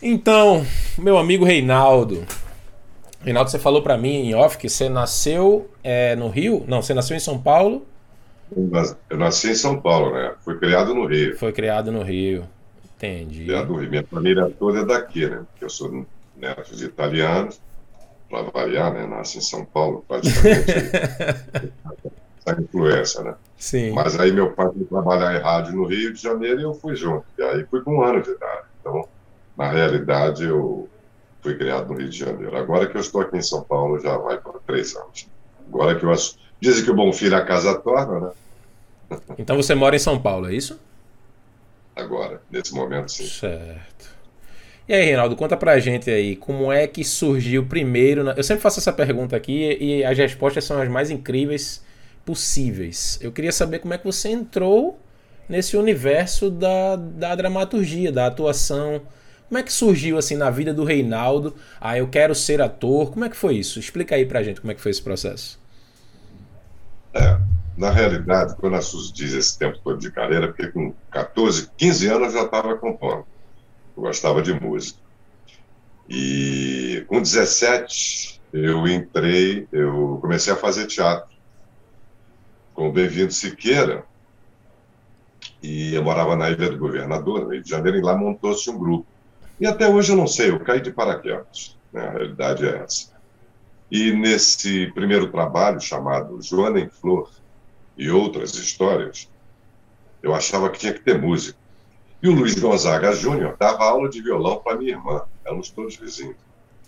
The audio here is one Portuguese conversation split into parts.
Então, meu amigo Reinaldo. Reinaldo, você falou para mim em off que você nasceu é, no Rio? Não, você nasceu em São Paulo? Eu nasci em São Paulo, né? Fui criado no Rio. Foi criado no Rio. Entendi. Criado no Rio. Minha família toda é daqui, né? Porque eu sou neto de italianos, para variar, né? Nasci em São Paulo, praticamente. essa influência, né? Sim. Mas aí meu pai foi trabalhar em rádio no Rio de Janeiro e eu fui junto. E aí fui com um ano de idade. Então, na realidade, eu fui criado no Rio de Janeiro. Agora que eu estou aqui em São Paulo, já vai para três anos. Agora que eu acho. Dizem que o bom filho a casa torna, né? Então você mora em São Paulo, é isso? Agora, nesse momento, sim. Certo. E aí, Reinaldo, conta pra gente aí, como é que surgiu primeiro. Na... Eu sempre faço essa pergunta aqui e as respostas são as mais incríveis possíveis. Eu queria saber como é que você entrou nesse universo da, da dramaturgia, da atuação. Como é que surgiu assim na vida do Reinaldo? Ah, eu quero ser ator. Como é que foi isso? Explica aí pra gente como é que foi esse processo. É, na realidade, quando a Sus diz esse tempo todo de carreira, porque com 14, 15 anos eu já estava compondo. Eu gostava de música. E com 17 eu entrei, eu comecei a fazer teatro com o Bem-vindo Siqueira, e eu morava na Ilha do Governador, no Rio de Janeiro, e lá montou-se um grupo. E até hoje eu não sei, eu caí de paraquedas, né? a realidade é essa. E nesse primeiro trabalho, chamado Joana em Flor e Outras Histórias, eu achava que tinha que ter música. E o Luiz Gonzaga Júnior dava aula de violão para minha irmã, éramos todos vizinhos.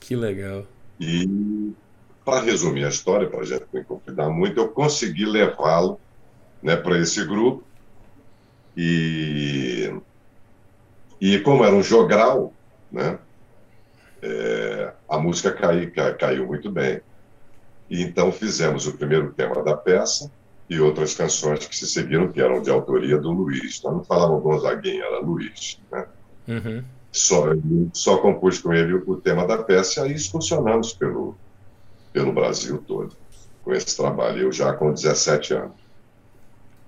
Que legal. E para resumir a história, para a gente não convidar muito, eu consegui levá-lo né, para esse grupo. E, e como era um jogral, né, é, a música cai, cai, caiu muito bem. E então fizemos o primeiro tema da peça e outras canções que se seguiram, que eram de autoria do Luiz. Nós não falávamos Gonzaguinha, era Luiz. Né? Uhum. Só, só compus com ele o tema da peça e aí excursionamos pelo, pelo Brasil todo com esse trabalho, eu já com 17 anos.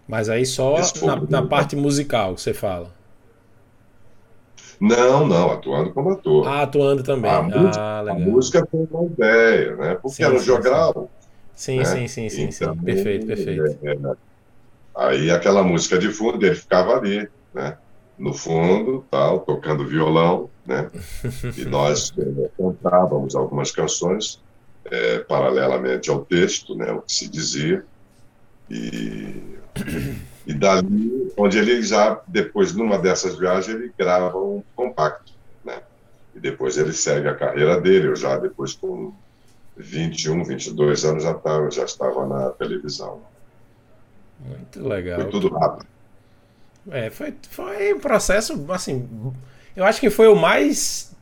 Mas aí só na, na, parte musical você fala. Não, não, atuando como ator. Ah, atuando também. A, ah, música, legal. a música foi uma ideia, né? Porque Sim, era um sim, jogral. Sim, né? sim, sim, sim, Então, sim. Perfeito, perfeito. é, é, aí aquela música de fundo, ele ficava ali, né? No fundo, tal, tocando violão, né? E nós eh, cantávamos algumas canções é, paralelamente ao texto, né? O que se dizia. E, e dali, onde ele já, depois, numa dessas viagens, ele grava um compacto, né? E depois ele segue a carreira dele, eu já depois com 21, 22 anos já, tava, já estava na televisão. Muito legal. Foi tudo rápido. É, foi, foi um processo, assim, eu acho que foi o mais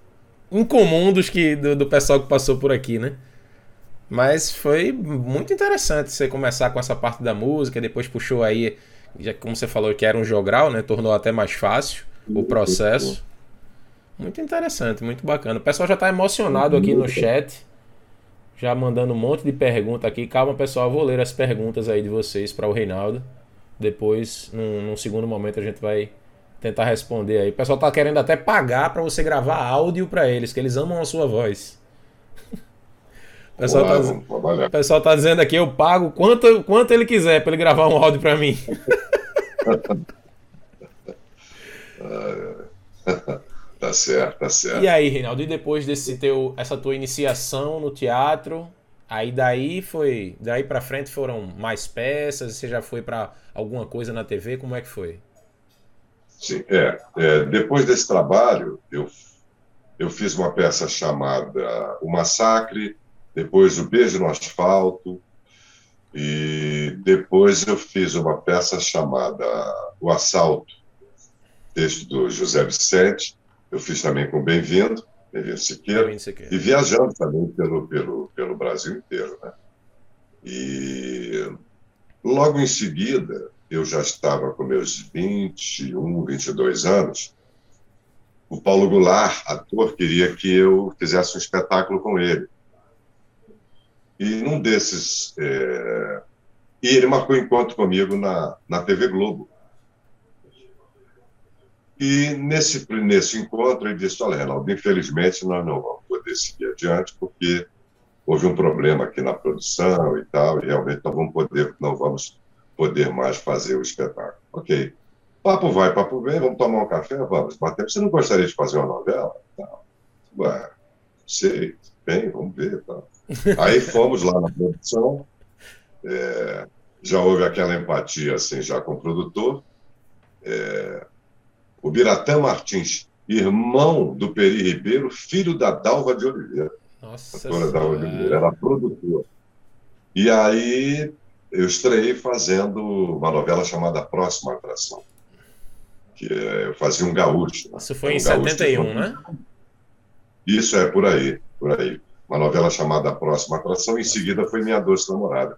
incomum dos que, do, do pessoal que passou por aqui, né? Mas foi muito interessante você começar com essa parte da música, depois puxou aí, já como você falou que era um jogral, né? Tornou até mais fácil o processo. Muito interessante, muito bacana. O pessoal já está emocionado aqui no chat, já mandando um monte de pergunta aqui. Calma, pessoal, vou ler as perguntas aí de vocês para o Reinaldo. Depois, num, num, segundo momento, a gente vai tentar responder aí. O pessoal tá querendo até pagar para você gravar áudio para eles, que eles amam a sua voz. O pessoal, Olá, tá, o pessoal tá dizendo aqui, eu pago quanto, quanto ele quiser para ele gravar um áudio para mim. tá certo, tá certo. E aí, Reinaldo, e depois desse teu, essa tua iniciação no teatro, aí daí foi, daí para frente foram mais peças, você já foi para alguma coisa na TV, como é que foi? Sim, é, é, depois desse trabalho, eu, eu fiz uma peça chamada O Massacre, depois O Beijo no Asfalto, e depois eu fiz uma peça chamada O Assalto, texto do José Vicente, eu fiz também com Bem-vindo, Bem-vindo Siqueira, Bem Siqueira, e viajando também pelo, pelo, pelo Brasil inteiro. Né? E logo em seguida, eu já estava com meus 21, 22 anos, o Paulo Goulart, ator, queria que eu fizesse um espetáculo com ele. E num desses. É... E ele marcou encontro comigo na, na TV Globo. E nesse, nesse encontro ele disse, olha, Reinaldo, infelizmente nós não vamos poder seguir adiante porque houve um problema aqui na produção e tal, e realmente não vamos poder, não vamos poder mais fazer o espetáculo. Ok. Papo vai, papo vem, vamos tomar um café? Vamos. Mas você não gostaria de fazer uma novela? Não. Ué, sei, bem, vamos ver. Tá. Aí fomos lá na produção, é, já houve aquela empatia assim, já com o produtor. É, o Biratã Martins, irmão do Peri Ribeiro, filho da Dalva de Oliveira. Nossa a Dalva de Oliveira, era produtor. E aí eu estreiei fazendo uma novela chamada Próxima Atração, que é, eu fazia um gaúcho. Isso foi um em 71, né? Isso é por aí, por aí. Uma novela chamada Próxima Atração, em seguida foi Minha Doce Namorada.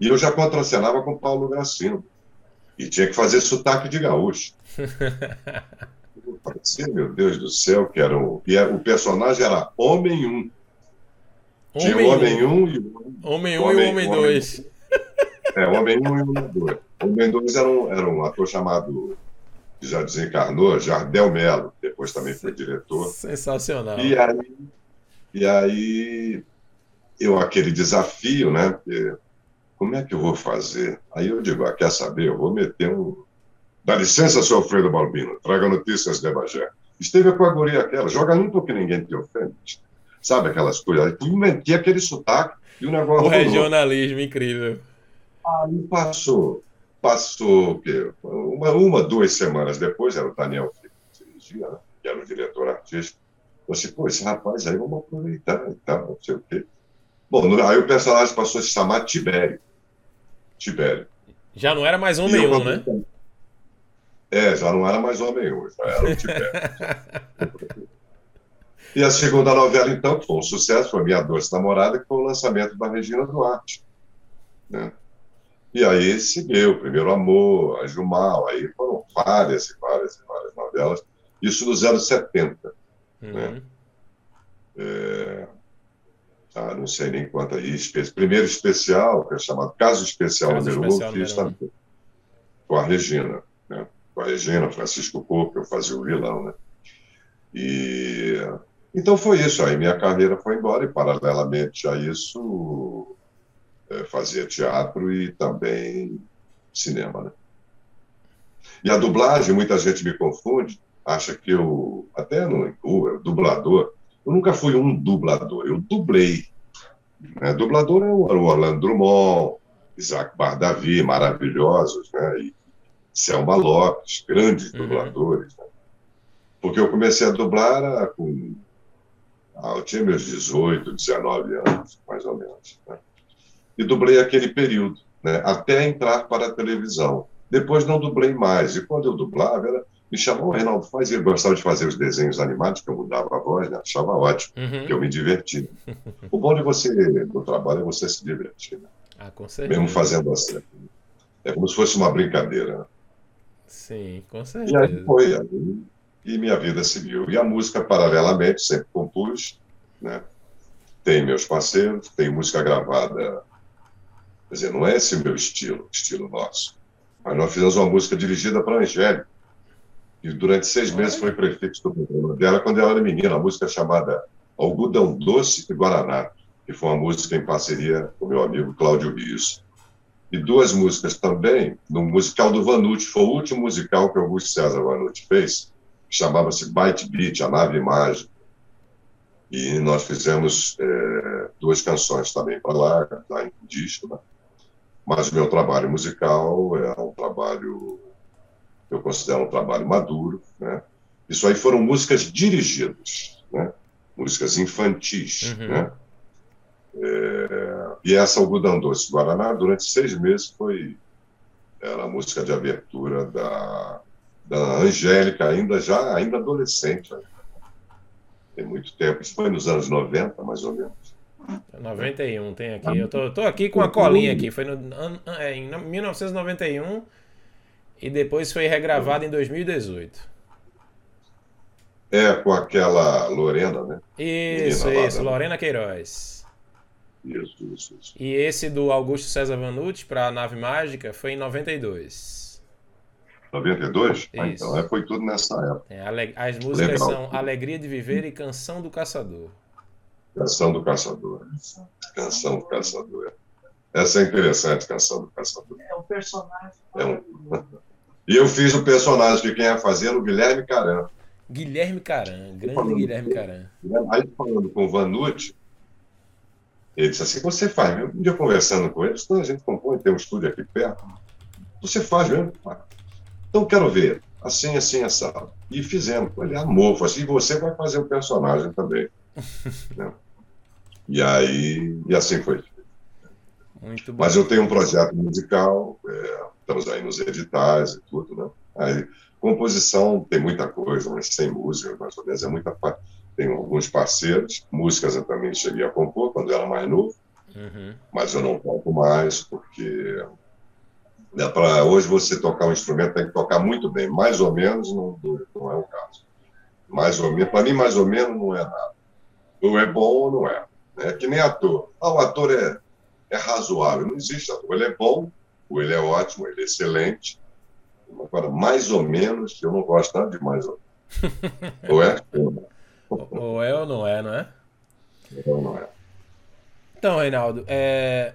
E eu já contracenava com Paulo Gracindo. E tinha que fazer sotaque de gaúcho. Parecia, meu Deus do céu, que era o. E o personagem era Homem 1. Tinha o Homem 1 e o Homem 1 e o Homem 2. É, Homem 1 e Homem 2. Homem 2 era um, era um ator chamado, que já desencarnou, Jardel Melo, depois também foi diretor. Sensacional. E aí, e aí eu, aquele desafio, né? Porque, como é que eu vou fazer? Aí eu digo, ah, quer saber? Eu vou meter um. Dá licença, seu Alfredo Balbino, traga notícias de Bagé. Esteve com a guria aquela, joga limpo que ninguém te ofende. Sabe aquelas coisas? Eu inventei aquele sotaque e o negócio. O regionalismo incrível. Aí passou, passou o quê? Uma, uma, duas semanas depois, era o Daniel que dirigia, né? que era o diretor artístico. Disse, pô, esse rapaz aí, vamos aproveitar e tal, não sei o quê. Bom, aí o personagem passou a se chamar Tibério. Tibério. Já não era mais homem um, né? É, já não era mais homem um, já era o Tibério. e a segunda novela, então, que foi um sucesso, foi Minha Doce Namorada, que foi o lançamento da Regina Duarte. Né? E aí seguiu Primeiro Amor, a Jumal, aí foram várias e várias e várias novelas, isso nos anos 70. Uhum. Né? É, ah, não sei nem quanto aí. Primeiro especial, que é chamado Caso Especial Caso número 1, um, fiz também com a Regina, né? com a Regina, Francisco Coco, eu fazia o vilão. Né? E, então foi isso, aí minha carreira foi embora e paralelamente a isso é, fazia teatro e também cinema, né? E a dublagem, muita gente me confunde, acha que eu, até no eu, dublador, eu nunca fui um dublador, eu dublei. Né? Dublador é o Orlando Drummond, Isaac Bardavi, maravilhosos, né? E Selma Lopes, grandes uhum. dubladores. Né? Porque eu comecei a dublar com. Ah, eu tinha meus 18, 19 anos, mais ou menos. Né? e dublei aquele período, né, até entrar para a televisão. Depois não dublei mais, e quando eu dublava, ela me chamou, Reinaldo, faz, eu gostava de fazer os desenhos animados, que eu mudava a voz, né, achava ótimo, uhum. que eu me divertia. o bom de você, do trabalho, é você se divertir, né? Ah, com certeza. Mesmo fazendo assim. É como se fosse uma brincadeira. Né? Sim, com certeza. E aí foi, aí, e minha vida seguiu. E a música, paralelamente, sempre compus, né? Tem meus parceiros, tem música gravada Quer dizer, não é esse o meu estilo, estilo nosso. Mas nós fizemos uma música dirigida para a Angélica, e durante seis meses foi prefeito do programa dela quando ela era menina, a música chamada Algodão Doce e Guaraná, que foi uma música em parceria com meu amigo Cláudio Rios. E duas músicas também, no musical do Vanucci, foi o último musical que Augusto César Vanucci fez, que chamava-se Bite Beat, a nave mágica. E nós fizemos é, duas canções também para lá, lá em disco, né? Mas o meu trabalho musical é um trabalho, eu considero um trabalho maduro, né? Isso aí foram músicas dirigidas, né? Músicas infantis, uhum. né? É, e essa Algodão Doce Guaraná, durante seis meses, foi era a música de abertura da, da Angélica, ainda já ainda adolescente. Né? Tem muito tempo, isso foi nos anos 90, mais ou menos. 91 tem aqui. Eu tô, tô aqui com a colinha aqui. Foi no, é, em 1991 e depois foi regravado em 2018. É, com aquela Lorena, né? Isso, Menina isso, Lorena Queiroz. Isso, isso, isso. E esse do Augusto César Vanucci para a Nave Mágica foi em 92. 92? Ah, então é, foi tudo nessa época. É, as músicas Legal. são Alegria de Viver e Canção do Caçador. Canção do Caçador. Canção do Caçador. Essa é interessante, Canção do Caçador. É um personagem. É um... E eu fiz o personagem que quem ia fazer o Guilherme Caran. Guilherme Caran, grande falando, Guilherme Caran. Aí falando com o Vanucci, ele disse assim, você faz mesmo? Um dia conversando com eles, quando a gente compõe, tem um estúdio aqui perto, você faz mesmo? Então quero ver, assim, assim, assado. E fizemos. Ele amou, falou assim, e você vai fazer o personagem também. Né? E aí, e assim foi. Muito bom. Mas eu tenho um projeto musical, é, estamos aí nos editais e tudo, né? Aí, composição tem muita coisa, mas sem música, mais ou menos, é muita Tenho alguns parceiros, músicas eu também cheguei a compor quando era mais novo, uhum. mas eu não toco mais, porque né, para hoje você tocar um instrumento tem que tocar muito bem, mais ou menos não, não é o caso. Mais ou menos, para mim, mais ou menos não é nada. Ou é bom ou não é. É que nem ator. Ah, o ator é, é razoável. Não existe ator. Ele é bom, ou ele é ótimo, ele é excelente. Agora, mais ou menos, eu não gosto nada de mais ou menos. ou é? Ou é ou não é, não é? Ou não é. Então, Reinaldo, é...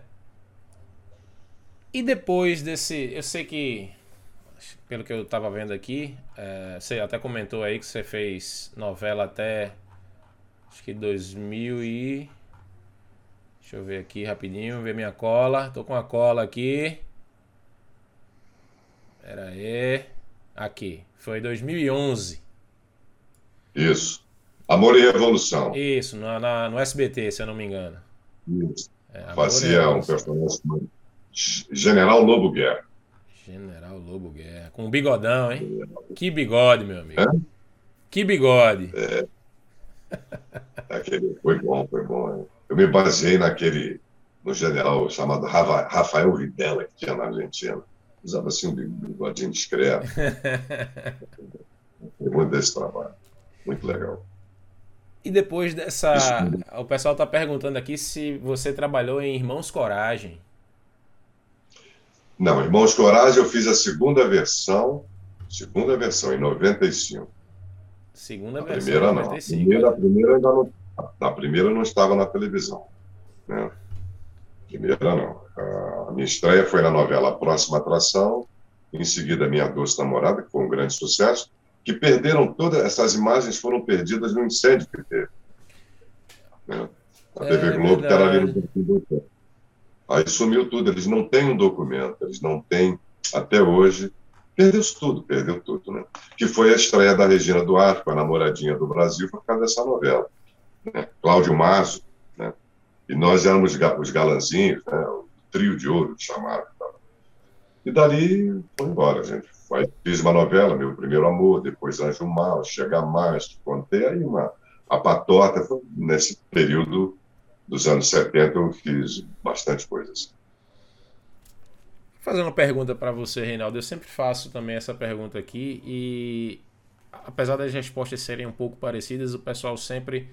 e depois desse. Eu sei que, pelo que eu estava vendo aqui, é... você até comentou aí que você fez novela até. Acho que 2000 e. Deixa eu ver aqui rapidinho, ver minha cola. Tô com a cola aqui. Pera aí. Aqui. Foi 2011. Isso. Amor e Revolução. Isso, no, na, no SBT, se eu não me engano. Isso. É, Fazia um personagem General Lobo Guerra. General Lobo Guerra. Com um bigodão, hein? Que bigode, meu amigo. É? Que bigode. É. Aquele, foi bom, foi bom. Eu me baseei naquele, no general chamado Rafael Videla, que tinha na Argentina usava assim um bigodinho discreto. Foi muito desse trabalho. Muito legal. E depois dessa. O pessoal está perguntando aqui se você trabalhou em Irmãos Coragem. Não, Irmãos Coragem eu fiz a segunda versão. Segunda versão, em 95. Segunda a primeira, 95. Não. A primeira, a primeira ainda não. A primeira não estava na televisão. Né? Primeira não. A minha estreia foi na novela Próxima Atração, em seguida Minha Doce Namorada, que foi um grande sucesso, que perderam todas essas imagens foram perdidas no incêndio que teve. Né? A TV é, Globo estava ali no Aí sumiu tudo, eles não têm um documento, eles não têm, até hoje, perdeu-se tudo, perdeu tudo, né? Que foi a estreia da Regina Duarte, com a namoradinha do Brasil, por causa dessa novela. Né? Cláudio Mazo, e nós éramos os galanzinhos, né? o trio de ouro, chamado. E dali foi embora, gente. Aí fiz uma novela, Meu Primeiro Amor, depois Anjo Mal, Chega Mais, contei aí uma. A patota, nesse período dos anos 70 eu fiz bastante coisas. Fazendo uma pergunta para você, Reinaldo, eu sempre faço também essa pergunta aqui e apesar das respostas serem um pouco parecidas, o pessoal sempre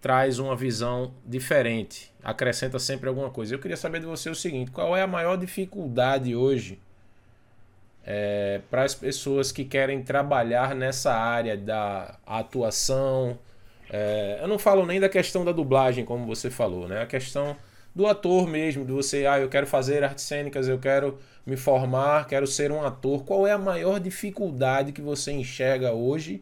traz uma visão diferente, acrescenta sempre alguma coisa. Eu queria saber de você o seguinte: qual é a maior dificuldade hoje é, para as pessoas que querem trabalhar nessa área da atuação? É, eu não falo nem da questão da dublagem, como você falou, né? A questão do ator mesmo, de você, ah, eu quero fazer artes cênicas, eu quero me formar, quero ser um ator. Qual é a maior dificuldade que você enxerga hoje?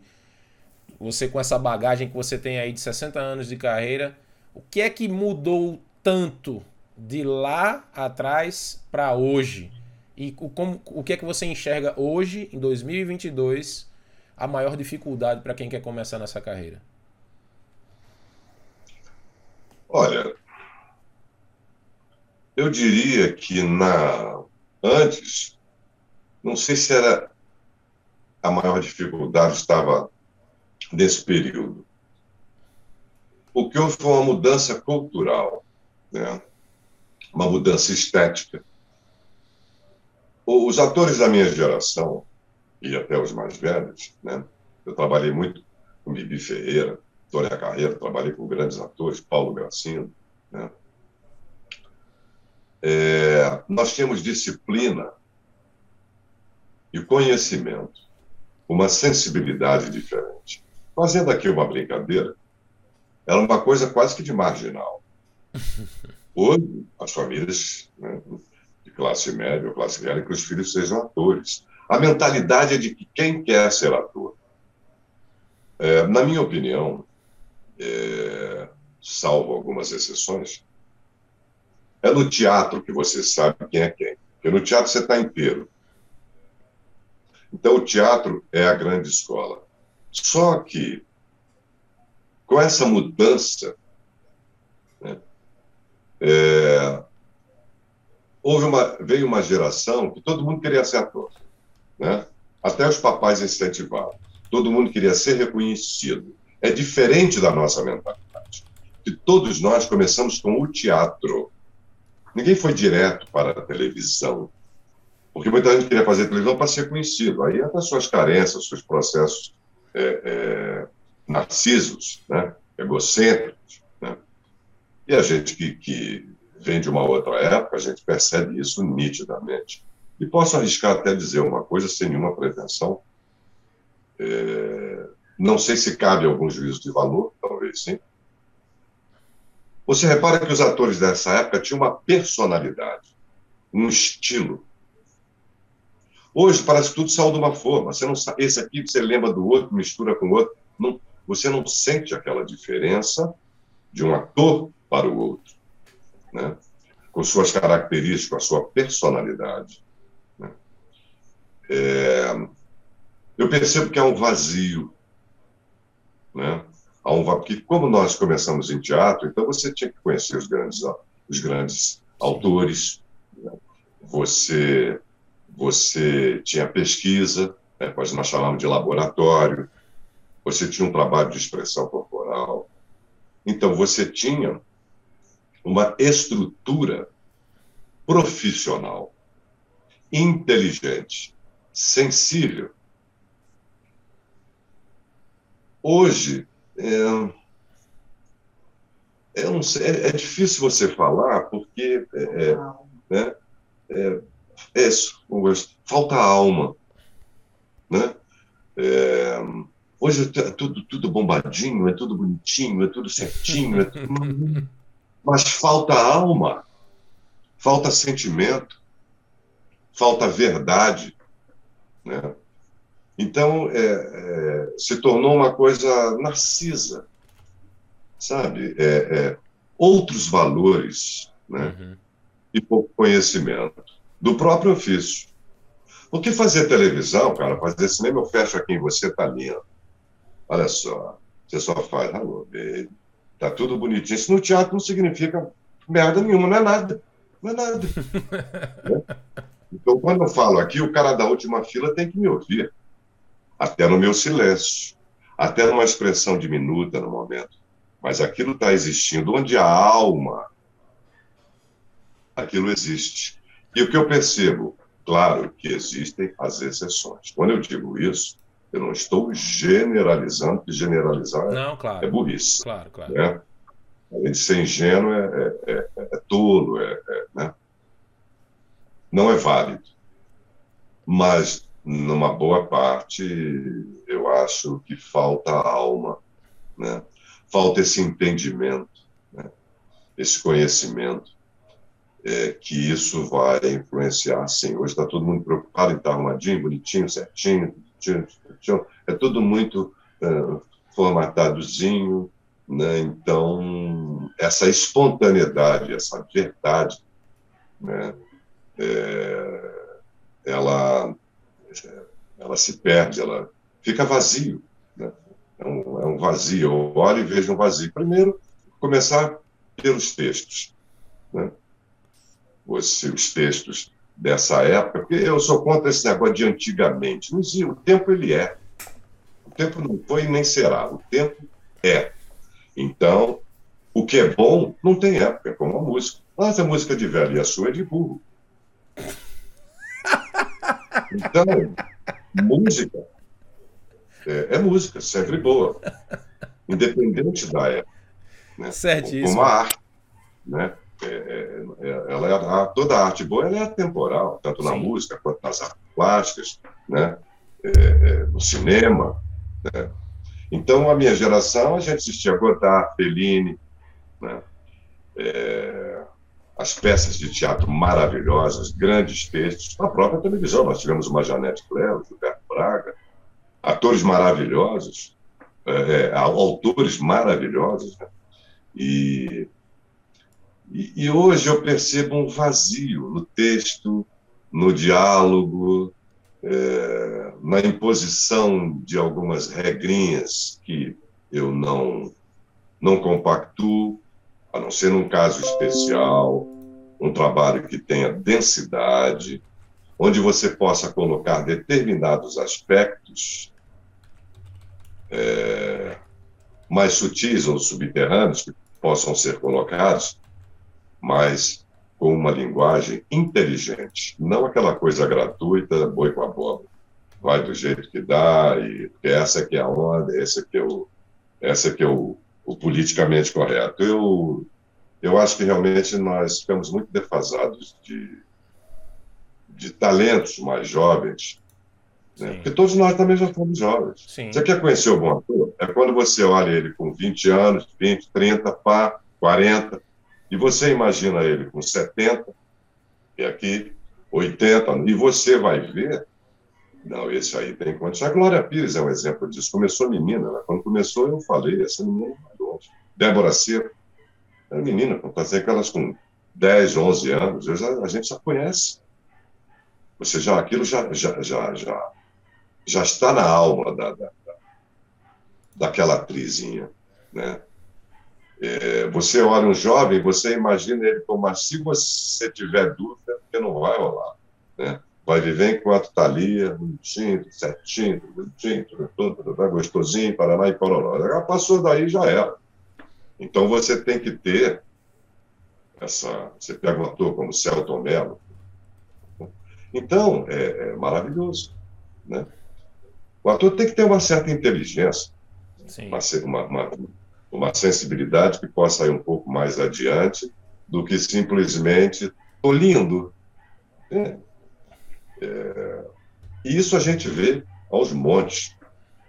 você com essa bagagem que você tem aí de 60 anos de carreira, o que é que mudou tanto de lá atrás para hoje? E o, como, o que é que você enxerga hoje, em 2022, a maior dificuldade para quem quer começar nessa carreira? Olha, eu diria que na antes, não sei se era a maior dificuldade estava nesse período. O que houve foi uma mudança cultural, né? uma mudança estética. Os atores da minha geração, e até os mais velhos, né? eu trabalhei muito com Bibi Ferreira, Tônia Carreira, trabalhei com grandes atores, Paulo Gracino. Né? É, nós tínhamos disciplina e conhecimento, uma sensibilidade diferente. Fazendo aqui uma brincadeira, era uma coisa quase que de marginal. Hoje, as famílias né, de classe média ou classe querem que os filhos sejam atores. A mentalidade é de que quem quer ser ator. É, na minha opinião, é, salvo algumas exceções, é no teatro que você sabe quem é quem. Porque no teatro você está inteiro. Então, o teatro é a grande escola. Só que, com essa mudança, né, é, houve uma, veio uma geração que todo mundo queria ser ator. Né? Até os papais incentivavam. Todo mundo queria ser reconhecido. É diferente da nossa mentalidade. Que todos nós começamos com o teatro. Ninguém foi direto para a televisão. Porque muita gente queria fazer televisão para ser conhecido. Aí até suas carências, seus processos é, é, narcisos, né? egocêntricos. Né? E a gente que, que vem de uma outra época, a gente percebe isso nitidamente. E posso arriscar até dizer uma coisa sem nenhuma pretensão. É, não sei se cabe algum juízo de valor, talvez sim. Você repara que os atores dessa época tinham uma personalidade, um estilo. Hoje parece que tudo saiu de uma forma. Você não esse aqui você lembra do outro, mistura com o outro. Não, você não sente aquela diferença de um ator para o outro, né? com suas características, com a sua personalidade. Né? É, eu percebo que há um vazio, né? Há um porque como nós começamos em teatro, então você tinha que conhecer os grandes, os grandes autores, né? você você tinha pesquisa, né, nós chamamos de laboratório, você tinha um trabalho de expressão corporal. Então, você tinha uma estrutura profissional, inteligente, sensível. Hoje, é, é, sei, é, é difícil você falar, porque é, é né, é, é isso, falta alma. Né? É, hoje é tudo, tudo bombadinho, é tudo bonitinho, é tudo certinho, é tudo... mas falta alma, falta sentimento, falta verdade. Né? Então, é, é, se tornou uma coisa narcisa, sabe? É, é outros valores né? Uhum. e pouco conhecimento do próprio ofício. Porque fazer televisão, cara, fazer cinema, eu fecho aqui em você, tá lindo. Olha só, você só faz, alô, baby, tá tudo bonitinho. Isso no teatro não significa merda nenhuma, não é nada. Não é nada. né? Então, quando eu falo aqui, o cara da última fila tem que me ouvir. Até no meu silêncio. Até numa expressão diminuta no momento. Mas aquilo está existindo. Onde a alma, aquilo existe. E o que eu percebo? Claro que existem as exceções. Quando eu digo isso, eu não estou generalizando, porque generalizar não, claro. é burrice. Claro, claro. Né? Além de ser ingênuo, é, é, é, é tolo, é, é, né? não é válido. Mas, numa boa parte, eu acho que falta alma, né? falta esse entendimento, né? esse conhecimento é, que isso vai influenciar, sim. Hoje está todo mundo preocupado em estar arrumadinho, bonitinho, certinho, é tudo muito uh, formatadozinho, né? Então, essa espontaneidade, essa verdade, né? É, ela se perde, ela fica vazio, né? É um, é um vazio. Eu olho e vejo um vazio. Primeiro, começar pelos textos, né? os, os textos dessa época, porque eu sou contra esse negócio de antigamente. Não existe, o tempo ele é. O tempo não foi e nem será. O tempo é. Então, o que é bom não tem época, é como a música. Mas a música de velho e a sua é de burro. Então, música é, é música, sempre boa. Independente da época. Né? Certíssimo. Como a arte. Né? É, é, é, ela é, toda a arte boa ela é atemporal, tanto na Sim. música quanto nas artes plásticas. né? É, é, no cinema. Né? Então, a minha geração, a gente assistia Godard, Fellini, né? É, as peças de teatro maravilhosas, grandes textos, na própria televisão. Nós tivemos uma Janete Cleo, Gilberto Braga, atores maravilhosos, é, é autores maravilhosos. Né? E, e, e, hoje eu percebo um vazio no texto, no diálogo, é, na imposição de algumas regrinhas que eu não, não compactuo a não ser num caso especial, um trabalho que tenha densidade, onde você possa colocar determinados aspectos é, mais sutis ou subterrâneos que possam ser colocados, mas com uma linguagem inteligente, não aquela coisa gratuita, boi com a bola. Vai do jeito que dá, e essa que é a onda, esse que é o, essa que é o, o politicamente correto. Eu, eu acho que realmente nós ficamos muito defasados de, de talentos mais jovens, né? porque todos nós também já fomos jovens. Sim. Você quer conhecer o bom ator? É quando você olha ele com 20 anos, 20, 30, pá, 40, e você imagina ele com 70, e aqui 80, e você vai ver não, esse aí tem condição. A Glória Pires é um exemplo disso. Começou menina, né? quando começou eu falei, essa menina. Débora Seco, era menina, fazer aquelas com 10, 11 anos, já, a gente já conhece. Você já, aquilo já, já, já, já, já está na alma da, da, daquela atrizinha, né? É, você olha um jovem, você imagina ele como se você tiver dúvida, porque não vai rolar, né? vai viver enquanto está ali, bonitinho, certinho, bonitinho, tudo, gostosinho, Paraná e Pororó. Ela passou daí, já era. Então você tem que ter essa. Você pega um ator como Celton Mello. Então, é, é maravilhoso. Né? O ator tem que ter uma certa inteligência, uma, uma, uma, sensibilidade que possa ir um pouco mais adiante do que simplesmente tô lindo. É, é, e isso a gente vê aos montes.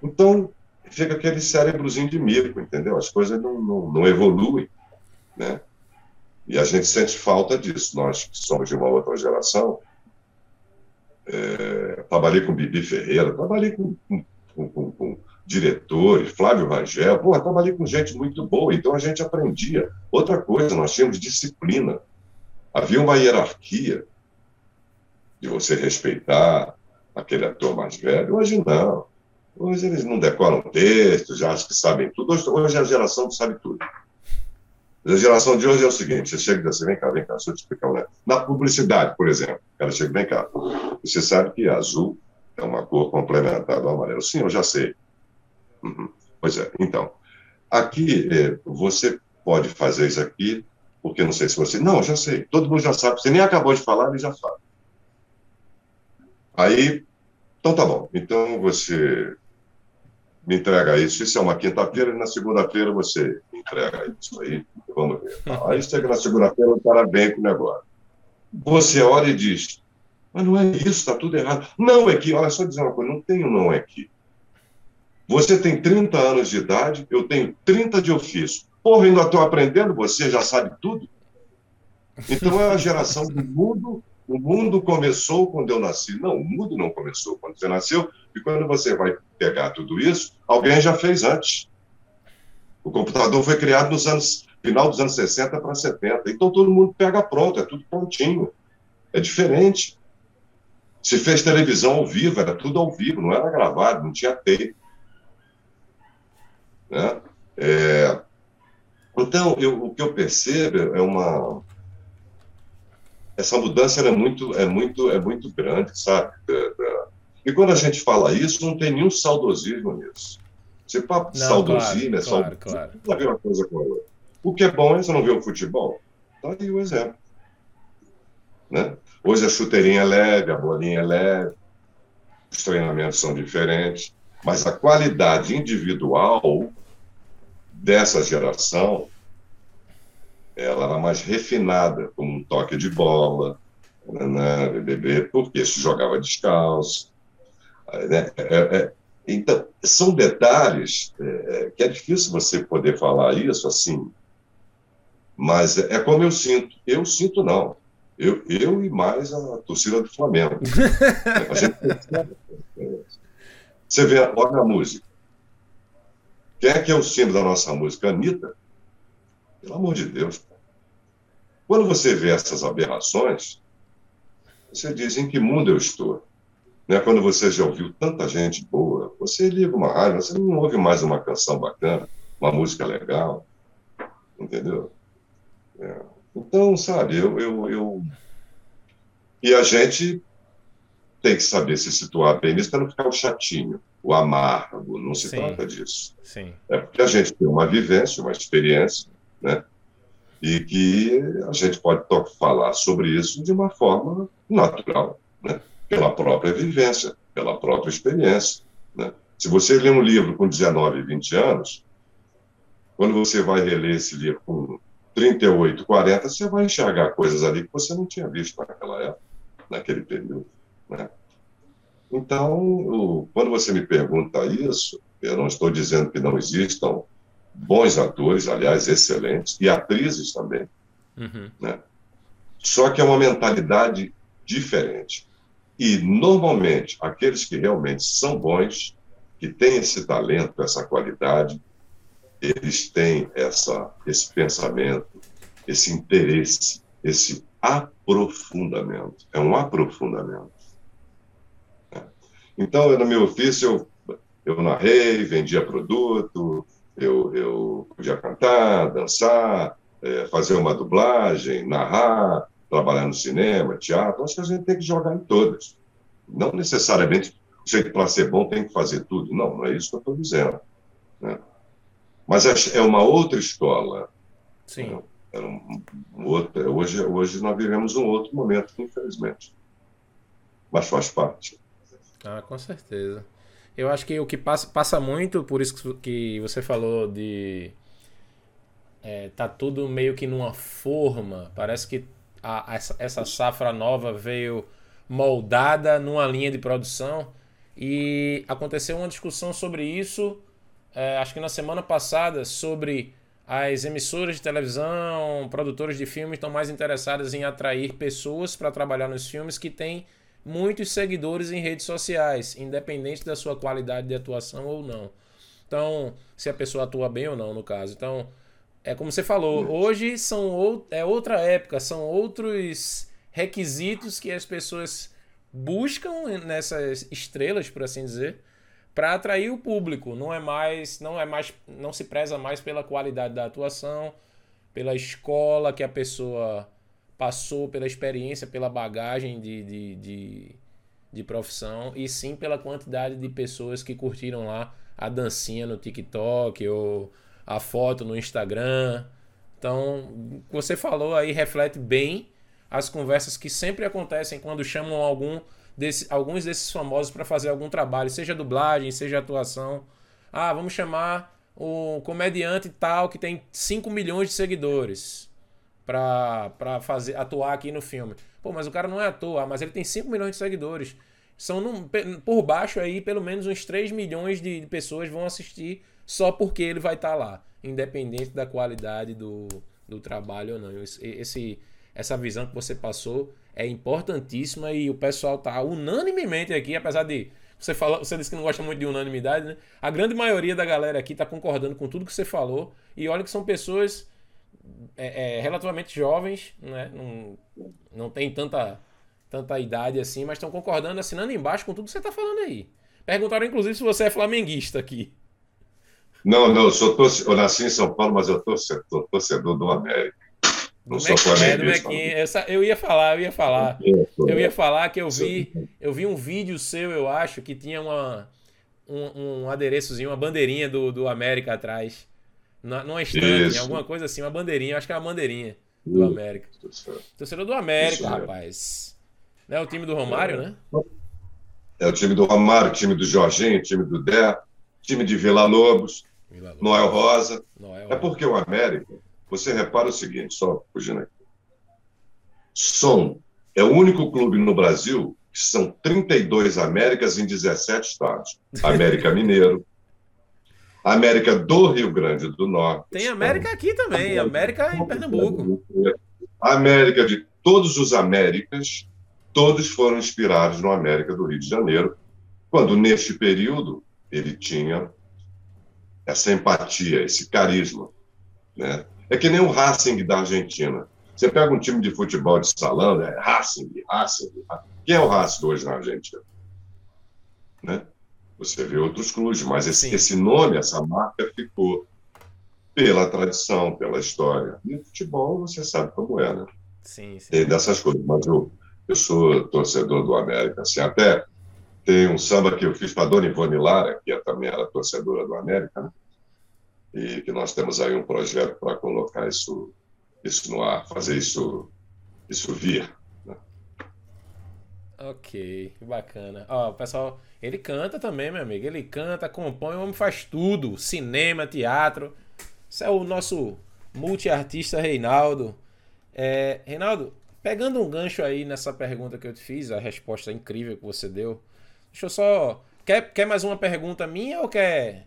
Então, fica aquele cérebrozinho de mico, entendeu? As coisas não, não, não, evoluem, né? E a gente sente falta disso. Nós que somos de uma outra geração, é, trabalhei com Bibi Ferreira, trabalhei com, com, com, com diretores, Flávio Rangel, pô, trabalhei com gente muito boa, então a gente aprendia. Outra coisa, nós tínhamos disciplina. Havia uma hierarquia de você respeitar aquele ator mais velho. Hoje não. Hoje eles não decoram texto, já acham que sabem tudo. Hoje, hoje é a geração que sabe tudo. A geração de hoje é o seguinte: você chega e diz assim, vem cá, vem cá, deixa eu te explicar negócio. Na publicidade, por exemplo, ela chega, vem cá, você sabe que azul é uma cor complementar do amarelo. Sim, eu já sei. Uhum. Pois é, então, aqui é, você pode fazer isso aqui, porque não sei se você. Não, já sei, todo mundo já sabe, você nem acabou de falar, ele já sabe. Aí, então tá bom, então você me entrega isso. Isso é uma quinta-feira, e na segunda-feira você me entrega isso aí. Vamos ver. Aí chega na segunda-feira, o cara vem com o negócio. Você olha e diz: Mas não é isso, está tudo errado. Não é que, olha só dizer uma coisa: não tenho não é que. Você tem 30 anos de idade, eu tenho 30 de ofício. Porra, ainda estou aprendendo, você já sabe tudo? Então é a geração do mundo o mundo começou quando eu nasci. Não, o mundo não começou quando você nasceu, e quando você vai pegar tudo isso, alguém já fez antes. O computador foi criado nos anos final dos anos 60 para 70. Então todo mundo pega pronto, é tudo prontinho. É diferente. Se fez televisão ao vivo, era tudo ao vivo, não era gravado, não tinha tape. Né? É... Então, eu, o que eu percebo é uma, essa mudança é muito, é muito, é muito grande, sabe? E quando a gente fala isso, não tem nenhum saudosismo nisso. Você não, saudosismo, claro, é saudosismo, claro, claro. não ver uma coisa com a outra. O que é bom é você não ver o futebol. Tá aí o exemplo. Né? Hoje a chuteirinha é leve, a bolinha é leve, os treinamentos são diferentes, mas a qualidade individual dessa geração ela era mais refinada, como um toque de bola, né, porque se jogava descalço. Né? É, é, então, são detalhes é, que é difícil você poder falar isso assim, mas é, é como eu sinto. Eu sinto não. Eu, eu e mais a torcida do Flamengo. a gente, você vê, olha a música. Quem é que é o símbolo da nossa música? Anitta. Pelo amor de Deus. Quando você vê essas aberrações, você diz em que mundo eu estou. Né? Quando você já ouviu tanta gente boa, você liga uma rádio, você não ouve mais uma canção bacana, uma música legal, entendeu? É. Então, sabe, eu, eu, eu, E a gente tem que saber se situar bem nisso para não ficar o chatinho, o amargo, não se Sim. trata disso. Sim. É porque a gente tem uma vivência, uma experiência, né? E que a gente pode falar sobre isso de uma forma natural, né? pela própria vivência, pela própria experiência. Né? Se você lê um livro com 19, 20 anos, quando você vai reler esse livro com 38, 40, você vai enxergar coisas ali que você não tinha visto naquela época, naquele período. Né? Então, quando você me pergunta isso, eu não estou dizendo que não existam bons atores, aliás, excelentes, e atrizes também. Uhum. Né? Só que é uma mentalidade diferente. E, normalmente, aqueles que realmente são bons, que têm esse talento, essa qualidade, eles têm essa, esse pensamento, esse interesse, esse aprofundamento. É um aprofundamento. Então, no meu ofício, eu, eu narrei, vendia produto, eu, eu podia cantar, dançar, é, fazer uma dublagem, narrar, trabalhar no cinema, teatro, acho que a gente tem que jogar em todas. Não necessariamente você para ser bom tem que fazer tudo. Não, não é isso que eu estou dizendo. Né? Mas é, é uma outra escola. Sim. Era um, um outro, hoje, hoje nós vivemos um outro momento, infelizmente. Mas faz parte. Ah, com certeza. Eu acho que o que passa, passa muito, por isso que você falou de. É, tá tudo meio que numa forma. Parece que a, essa, essa safra nova veio moldada numa linha de produção. E aconteceu uma discussão sobre isso, é, acho que na semana passada, sobre as emissoras de televisão, produtores de filmes estão mais interessadas em atrair pessoas para trabalhar nos filmes que têm muitos seguidores em redes sociais, independente da sua qualidade de atuação ou não. Então, se a pessoa atua bem ou não, no caso. Então, é como você falou, hoje são ou, é outra época, são outros requisitos que as pessoas buscam nessas estrelas, por assim dizer, para atrair o público. Não é mais, não é mais, não se preza mais pela qualidade da atuação, pela escola que a pessoa passou, pela experiência, pela bagagem de, de, de, de profissão, e sim pela quantidade de pessoas que curtiram lá a dancinha no TikTok ou a foto no Instagram. Então, você falou aí reflete bem as conversas que sempre acontecem quando chamam algum desse, alguns desses famosos para fazer algum trabalho, seja dublagem, seja atuação. Ah, vamos chamar o comediante tal que tem 5 milhões de seguidores para fazer atuar aqui no filme. Pô, mas o cara não é ator, ah, mas ele tem 5 milhões de seguidores. São num, por baixo aí, pelo menos uns 3 milhões de pessoas vão assistir só porque ele vai estar tá lá, independente da qualidade do, do trabalho ou não. Esse, essa visão que você passou é importantíssima e o pessoal tá unanimemente aqui, apesar de você falou, você disse que não gosta muito de unanimidade, né? A grande maioria da galera aqui tá concordando com tudo que você falou e olha que são pessoas é, é, relativamente jovens, né? Não, não tem tanta tanta idade assim, mas estão concordando, assinando embaixo com tudo que você tá falando aí. Perguntaram inclusive se você é flamenguista aqui. Não, não, eu, sou torcedor, eu nasci em São Paulo, mas eu torcedor, torcedor do América. Não sou flamenguista. Eu, eu ia falar, eu ia falar. Eu ia falar que eu vi, eu vi um vídeo seu, eu acho, que tinha uma, um, um adereçozinho, uma bandeirinha do, do América atrás. Numa estante, Isso. alguma coisa assim, uma bandeirinha, acho que é uma bandeirinha do América. Torcedor do América, Isso, rapaz. Não é o time do Romário, né? É o time do Romário, time do Jorginho, time do Dé, time de Vila Lobos. Noel Rosa. Noel. É porque o América, você repara o seguinte, só fugindo aqui. Som é o único clube no Brasil que são 32 Américas em 17 estados. América Mineiro, América do Rio Grande do Norte. Tem América aqui também, América em Pernambuco. América de todos os Américas, todos foram inspirados no América do Rio de Janeiro, quando neste período ele tinha essa empatia, esse carisma. Né? É que nem o Racing da Argentina. Você pega um time de futebol de salão, é Racing, Racing. Quem é o Racing hoje na Argentina? Né? Você vê outros clubes, mas esse, esse, nome, essa marca ficou pela tradição, pela história. E o futebol, você sabe como é, né? Sim, sim. Tem dessas coisas. Mas eu, eu sou torcedor do América. Assim, até tem um samba que eu fiz para a Dona Ivone Lara, que também era torcedora do América, né? e que nós temos aí um projeto para colocar isso, isso no ar, fazer isso, isso vir. Ok, bacana. Ó, o pessoal, ele canta também, meu amigo. Ele canta, compõe, o homem faz tudo: cinema, teatro. Isso é o nosso multiartista Reinaldo. É, Reinaldo, pegando um gancho aí nessa pergunta que eu te fiz, a resposta incrível que você deu. Deixa eu só. Quer, quer mais uma pergunta minha ou quer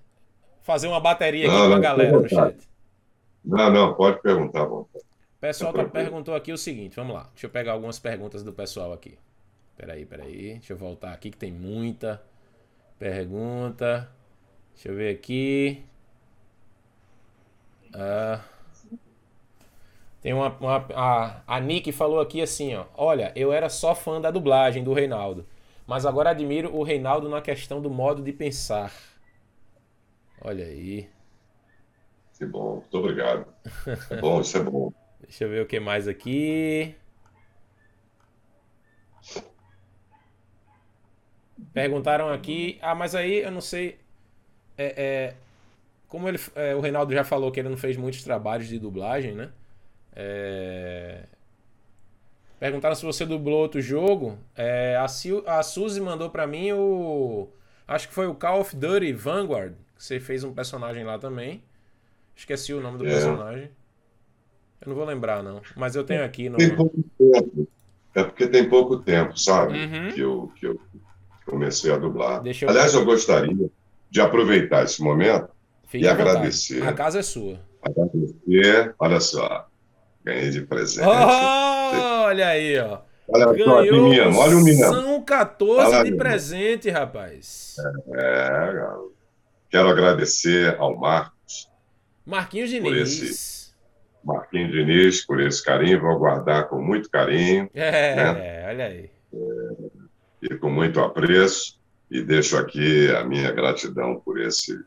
fazer uma bateria aqui não, com a galera no chat? Não, não, pode perguntar. O pessoal tá perguntou aqui o seguinte, vamos lá. Deixa eu pegar algumas perguntas do pessoal aqui. Peraí, peraí. Deixa eu voltar aqui que tem muita pergunta. Deixa eu ver aqui. Ah, tem uma, uma a, a Nick falou aqui assim, ó. Olha, eu era só fã da dublagem do Reinaldo, mas agora admiro o Reinaldo na questão do modo de pensar. Olha aí. Que bom, muito obrigado. É bom, isso é bom. Deixa eu ver o que mais aqui. Perguntaram aqui. Ah, mas aí eu não sei. É, é como ele, é, o Reinaldo já falou que ele não fez muitos trabalhos de dublagem, né? É... Perguntaram se você dublou outro jogo. É, a, Sil, a Suzy mandou para mim o. Acho que foi o Call of Duty Vanguard. Que você fez um personagem lá também. Esqueci o nome do é. personagem. Eu não vou lembrar, não. Mas eu tenho aqui. No... Tem pouco tempo. É porque tem pouco tempo, sabe? Uhum. Que, eu, que eu comecei a dublar. Eu... Aliás, eu gostaria de aproveitar esse momento Fique e agradecer. A casa é sua. Agradecer, olha só, ganhei de presente. Oh, olha aí, ó. Olha Ganhou só, menino, olha o menino. São 14 olha de presente, rapaz. É, é, quero agradecer ao Marcos. Marquinhos Diniz. Por esse, Marquinhos Diniz, por esse carinho, vou guardar com muito carinho. É, né? olha aí. Com muito apreço. E deixo aqui a minha gratidão por esse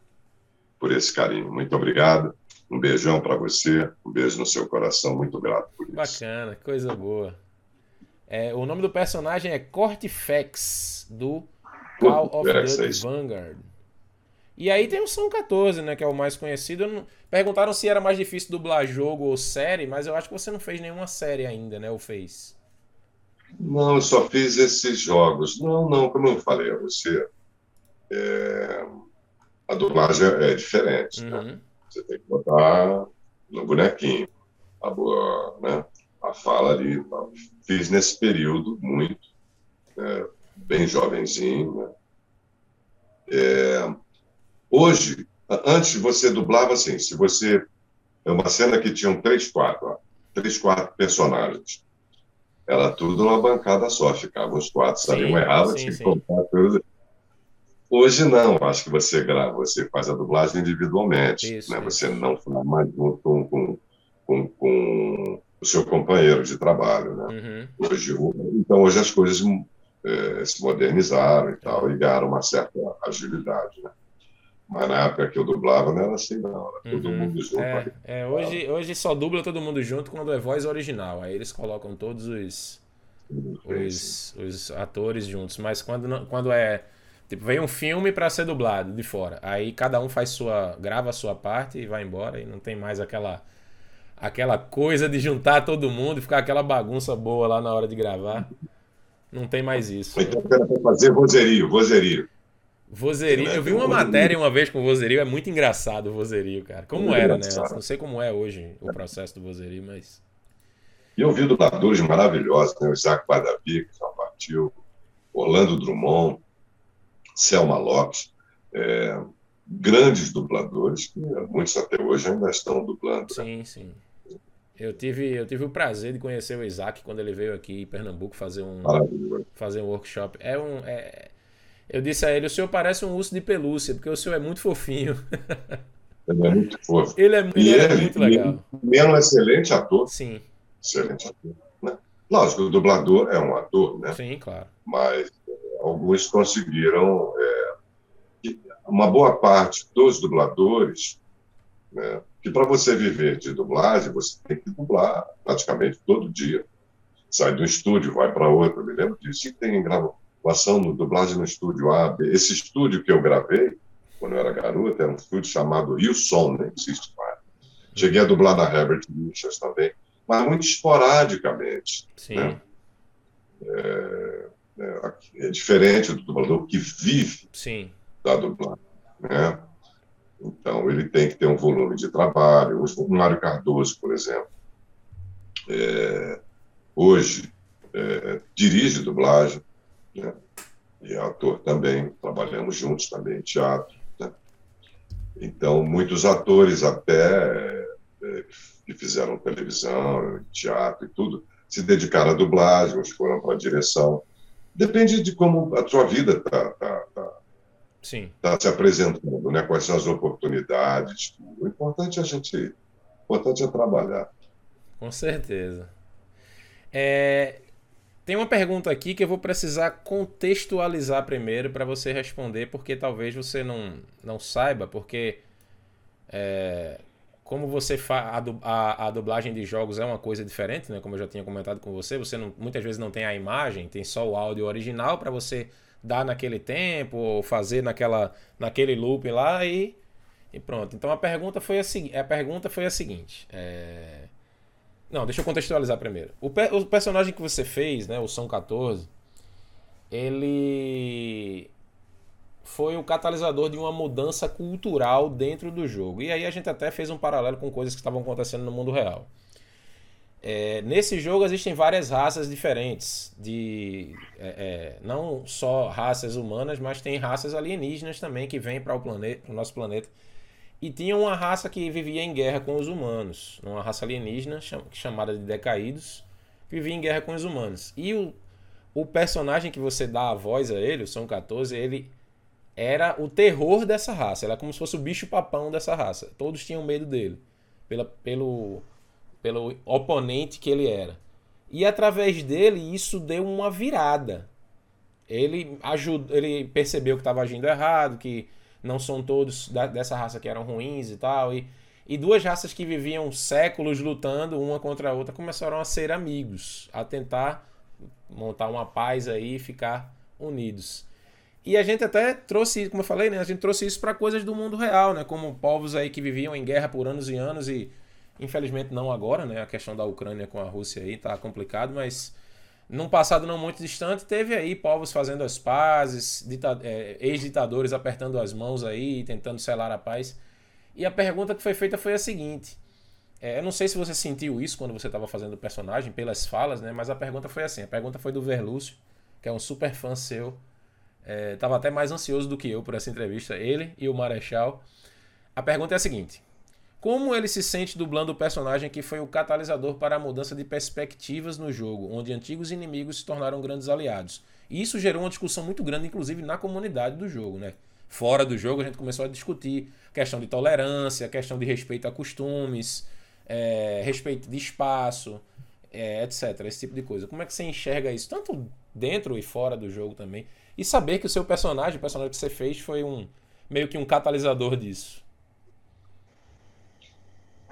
por esse carinho. Muito obrigado. Um beijão para você, um beijo no seu coração, muito grato por isso. Bacana, coisa boa. É, o nome do personagem é Cortifex, do Call of Duty é Vanguard. E aí tem o São 14, né, que é o mais conhecido. Não... Perguntaram se era mais difícil dublar jogo ou série, mas eu acho que você não fez nenhuma série ainda, né, ou fez? Não, eu só fiz esses jogos. Não, não, como eu falei a você, é a dublagem é diferente. Né? Uhum. Né? Você tem que botar no bonequinho a, boa, né? a fala ali. Fiz nesse período muito, né? bem jovenzinho. Né? É, hoje, antes você dublava assim, se você. É uma cena que tinham três, quatro, ó, três, quatro personagens. Era tudo numa bancada só, ficavam os quatro, sabiam errava, tinha que contar tudo. Hoje não, acho que você grava, você faz a dublagem individualmente, isso, né? Isso. Você não faz mais junto com, com, com, com, o seu companheiro de trabalho, né? Uhum. Hoje, então hoje as coisas é, se modernizaram e tal, e ganharam uma certa agilidade, né? Mas na época que eu dublava não era assim, não. Era todo uhum. mundo junto. É, é, hoje, hoje só dubla todo mundo junto quando é voz original. Aí eles colocam todos os, os, os atores juntos. Mas quando, quando é Tipo, vem um filme para ser dublado de fora. Aí cada um faz sua. grava a sua parte e vai embora. E não tem mais aquela. aquela coisa de juntar todo mundo e ficar aquela bagunça boa lá na hora de gravar. Não tem mais isso. Então era pra fazer vozerio, vozerio. Vozerio. Eu vi uma matéria uma vez com vozerio, é muito engraçado o vozerio, cara. Como era, né? Não sei como é hoje o processo do vozerio, mas. E eu vi dubladores maravilhosos, né? O Isaac Badavi, que já partiu, Orlando Drummond, Selma Lopes, é, grandes dubladores, que muitos até hoje ainda estão dublando. Né? Sim, sim. Eu tive, eu tive o prazer de conhecer o Isaac quando ele veio aqui em Pernambuco fazer um, fazer um workshop. É um, é... Eu disse a ele: o senhor parece um urso de pelúcia, porque o senhor é muito fofinho. Ele é muito fofo. Ele é, ele ele, é muito legal. Ele é um excelente ator. Sim. Excelente ator. Né? Lógico, o dublador é um ator, né? Sim, claro. Mas alguns conseguiram. É, uma boa parte dos dubladores, né, que para você viver de dublagem, você tem que dublar praticamente todo dia. Sai do estúdio, vai para outro. Eu me lembro disso. E tem gravação, no, dublagem no estúdio A, B. Esse estúdio que eu gravei, quando eu era garoto, era um estúdio chamado Som, nem existe mais. Cheguei a dublar na Herbert Richards também, mas muito esporadicamente. Sim. Né? É, é, é, diferente do dublador que vive Sim. da dublagem. Né? Então, ele tem que ter um volume de trabalho. O Mário Cardoso, por exemplo, é, hoje é, dirige dublagem, né? e ator também, trabalhamos juntos também em teatro. Então, muitos atores até é, que fizeram televisão, teatro e tudo, se dedicaram à dublagem, uns foram para a direção. Depende de como a sua vida está tá, tá, tá se apresentando, né? quais são as oportunidades. O importante é a gente, o importante é trabalhar. Com certeza. É, tem uma pergunta aqui que eu vou precisar contextualizar primeiro para você responder, porque talvez você não, não saiba, porque é, como você faz a, a, a, dublagem de jogos é uma coisa diferente, né? Como eu já tinha comentado com você, você não, muitas vezes não tem a imagem, tem só o áudio original para você dar naquele tempo ou fazer naquela naquele loop lá e, e pronto. Então a pergunta foi a, a pergunta foi a seguinte. É, não, deixa eu contextualizar primeiro. O, pe o personagem que você fez, né, o São 14, ele foi o catalisador de uma mudança cultural dentro do jogo. E aí a gente até fez um paralelo com coisas que estavam acontecendo no mundo real. É, nesse jogo existem várias raças diferentes, de é, é, não só raças humanas, mas tem raças alienígenas também que vêm para o planeta, o nosso planeta e tinha uma raça que vivia em guerra com os humanos, uma raça alienígena chamada de Decaídos, que vivia em guerra com os humanos. E o, o personagem que você dá a voz a ele, o São 14, ele era o terror dessa raça. Era como se fosse o bicho-papão dessa raça. Todos tinham medo dele, pela, pelo, pelo oponente que ele era. E através dele, isso deu uma virada. Ele, ajudou, ele percebeu que estava agindo errado, que não são todos da, dessa raça que eram ruins e tal. E, e duas raças que viviam séculos lutando uma contra a outra começaram a ser amigos, a tentar montar uma paz aí e ficar unidos. E a gente até trouxe, como eu falei, né, a gente trouxe isso para coisas do mundo real, né, como povos aí que viviam em guerra por anos e anos e infelizmente não agora, né, a questão da Ucrânia com a Rússia aí tá complicado, mas num passado não muito distante, teve aí povos fazendo as pazes, é, ex-ditadores apertando as mãos aí, tentando selar a paz. E a pergunta que foi feita foi a seguinte: é, eu não sei se você sentiu isso quando você estava fazendo o personagem, pelas falas, né? Mas a pergunta foi assim: a pergunta foi do Verlúcio, que é um super fã seu. Estava é, até mais ansioso do que eu por essa entrevista, ele e o Marechal. A pergunta é a seguinte: como ele se sente dublando o personagem que foi o catalisador para a mudança de perspectivas no jogo, onde antigos inimigos se tornaram grandes aliados. E isso gerou uma discussão muito grande, inclusive na comunidade do jogo, né? Fora do jogo, a gente começou a discutir questão de tolerância, questão de respeito a costumes, é, respeito de espaço, é, etc. Esse tipo de coisa. Como é que você enxerga isso, tanto dentro e fora do jogo também? E saber que o seu personagem, o personagem que você fez, foi um meio que um catalisador disso.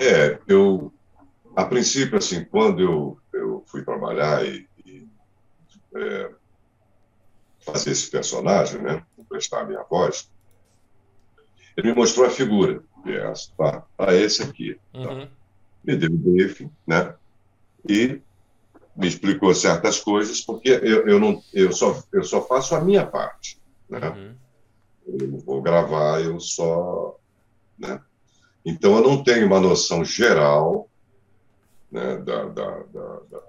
É, eu, a princípio, assim, quando eu, eu fui trabalhar e, e é, fazer esse personagem, né, prestar a minha voz, ele me mostrou a figura, que é essa, tá, tá esse aqui. Tá. Uhum. Me deu o briefing, né, e me explicou certas coisas, porque eu, eu, não, eu, só, eu só faço a minha parte, né, uhum. eu não vou gravar, eu só, né, então, eu não tenho uma noção geral né, da, da, da,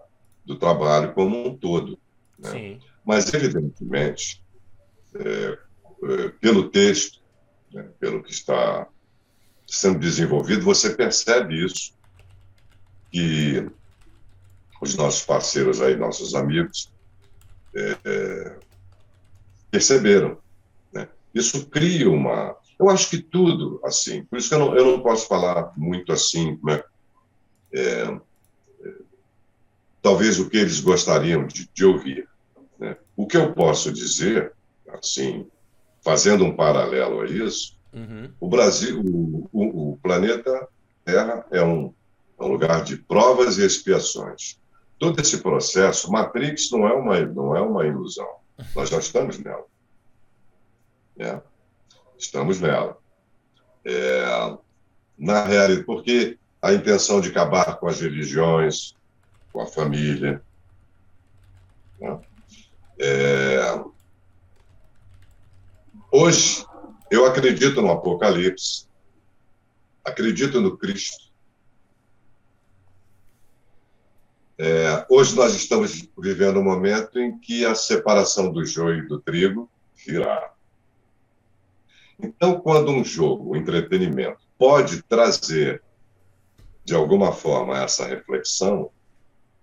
do trabalho como um todo. Né? Mas, evidentemente, é, é, pelo texto, né, pelo que está sendo desenvolvido, você percebe isso, que os nossos parceiros aí, nossos amigos, é, é, perceberam. Né? Isso cria uma. Eu acho que tudo, assim, por isso que eu não, eu não posso falar muito assim, né? É, é talvez o que eles gostariam de, de ouvir. Né? O que eu posso dizer, assim, fazendo um paralelo a isso, uhum. o Brasil, o, o, o, planeta Terra é um, é um lugar de provas e expiações. Todo esse processo, Matrix não é uma, não é uma ilusão. Nós já estamos nela. É. Estamos nela. É, na realidade, porque a intenção de acabar com as religiões, com a família. Né? É, hoje, eu acredito no Apocalipse, acredito no Cristo. É, hoje nós estamos vivendo um momento em que a separação do joio e do trigo virá. Então, quando um jogo, um entretenimento, pode trazer, de alguma forma, essa reflexão,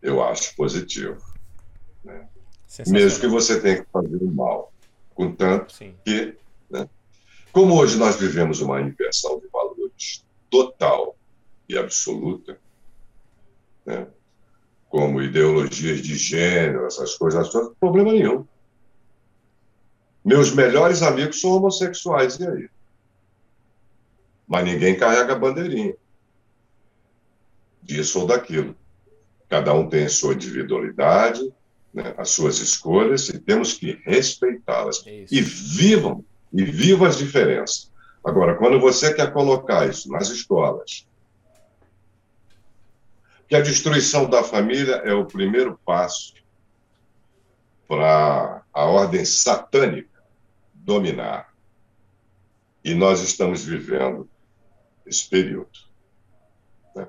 eu acho positivo. Né? Mesmo que você tenha que fazer o mal. Contanto Sim. que, né? como hoje nós vivemos uma inversão de valores total e absoluta, né? como ideologias de gênero, essas coisas todas, problema nenhum. Meus melhores amigos são homossexuais, e aí? Mas ninguém carrega a bandeirinha disso ou daquilo. Cada um tem a sua individualidade, né, as suas escolhas, e temos que respeitá-las. É e vivam, e vivam as diferenças. Agora, quando você quer colocar isso nas escolas, que a destruição da família é o primeiro passo para a ordem satânica dominar. E nós estamos vivendo esse período. Né?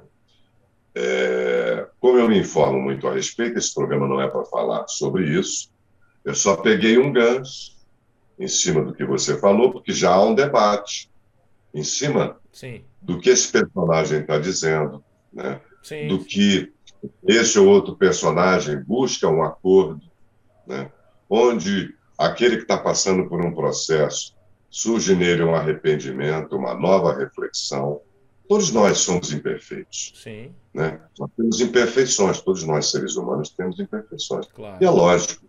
É, como eu me informo muito a respeito, esse programa não é para falar sobre isso, eu só peguei um gancho em cima do que você falou, porque já há um debate em cima Sim. do que esse personagem está dizendo, né? do que esse ou outro personagem busca um acordo, né? Onde aquele que está passando por um processo surge nele um arrependimento, uma nova reflexão. Todos nós somos imperfeitos. Sim. Né? Nós temos imperfeições, todos nós seres humanos temos imperfeições. Claro. E é lógico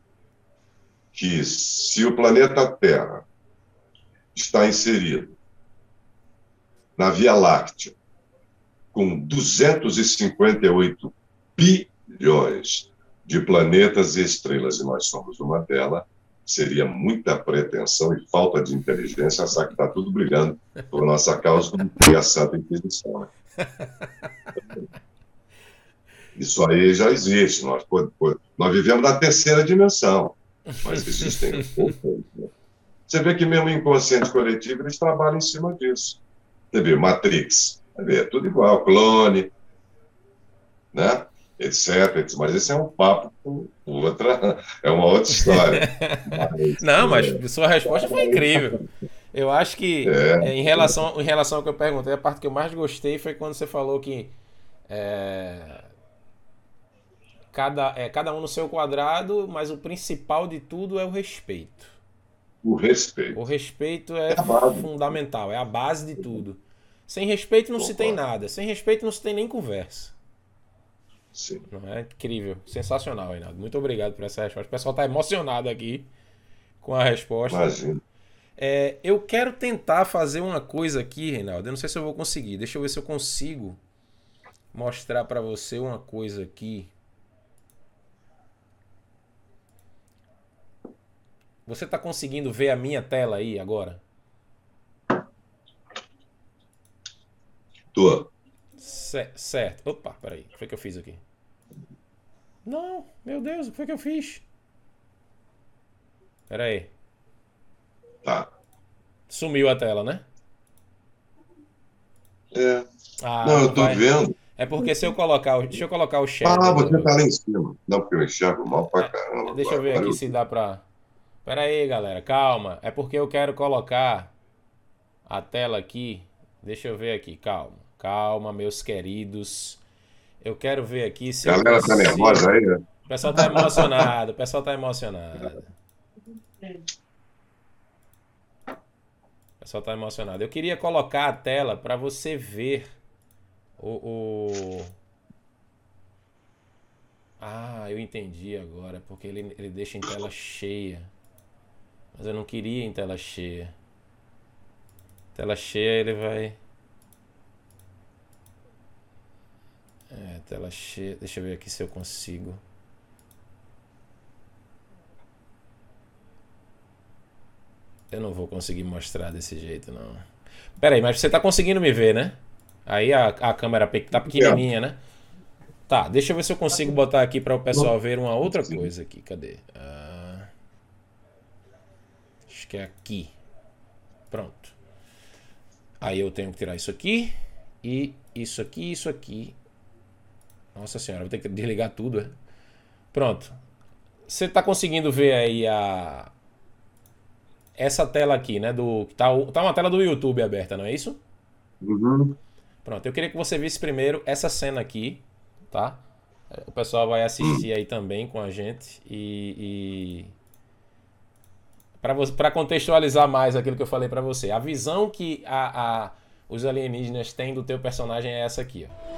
que se o planeta Terra está inserido na Via Láctea, com 258 bilhões de planetas e estrelas, e nós somos uma delas, seria muita pretensão e falta de inteligência achar que está tudo brilhando por nossa causa, como foi a Santa Inquisição. Né? Isso aí já existe. Nós, nós vivemos na terceira dimensão, mas existem né? Você vê que mesmo inconsciente coletivo, eles trabalham em cima disso. Você vê Matrix, é tudo igual, clone, né? Etc, Mas esse é um papo com outra, é uma outra história. Mas, Não, mas é... sua resposta foi incrível. Eu acho que é, é, em, relação, em relação ao que eu perguntei, a parte que eu mais gostei foi quando você falou que é, cada, é, cada um no seu quadrado, mas o principal de tudo é o respeito. O respeito. O respeito é, é fundamental, é a base de tudo. Sem respeito não Opa. se tem nada. Sem respeito não se tem nem conversa. Sim. Não é incrível, sensacional, Reinaldo. Muito obrigado por essa resposta. O pessoal está emocionado aqui com a resposta. Imagina. É, eu quero tentar fazer uma coisa aqui, Reinaldo. Eu não sei se eu vou conseguir. Deixa eu ver se eu consigo mostrar para você uma coisa aqui. Você está conseguindo ver a minha tela aí agora? Tô. Certo. Opa, peraí. O que foi que eu fiz aqui? Não, meu Deus, o que foi que eu fiz? Peraí. Tá. Sumiu a tela, né? É. Ah, não, eu tô vai... vendo. É porque se eu colocar o. Deixa eu colocar o chat. Ah, você tá lá em cima. Não, porque eu enxergo mal pra caramba. Deixa eu ver aqui se dá pra. Pera aí, galera, calma. É porque eu quero colocar a tela aqui. Deixa eu ver aqui, calma. Calma, meus queridos. Eu quero ver aqui se. A galera tá nervosa aí, né? O pessoal tá emocionado, o pessoal tá emocionado. O pessoal tá emocionado. Eu queria colocar a tela para você ver o, o, Ah, eu entendi agora, porque ele, ele deixa em tela cheia. Mas eu não queria em tela cheia. Tela cheia ele vai. É, tela cheia. Deixa eu ver aqui se eu consigo. Eu não vou conseguir mostrar desse jeito, não. Pera aí, mas você tá conseguindo me ver, né? Aí a, a câmera tá pequenininha, né? Tá, deixa eu ver se eu consigo botar aqui para o pessoal ver uma outra coisa aqui. Cadê? Uh, acho que é aqui. Pronto. Aí eu tenho que tirar isso aqui. E isso aqui, isso aqui. Nossa senhora, vou ter que desligar tudo. É? Pronto. Você está conseguindo ver aí a essa tela aqui, né? Do tá, tá uma tela do YouTube aberta, não é isso? Uhum. Pronto. Eu queria que você visse primeiro essa cena aqui, tá? O pessoal vai assistir aí também com a gente e, e... para contextualizar mais aquilo que eu falei para você, a visão que a, a, os alienígenas têm do teu personagem é essa aqui, ó.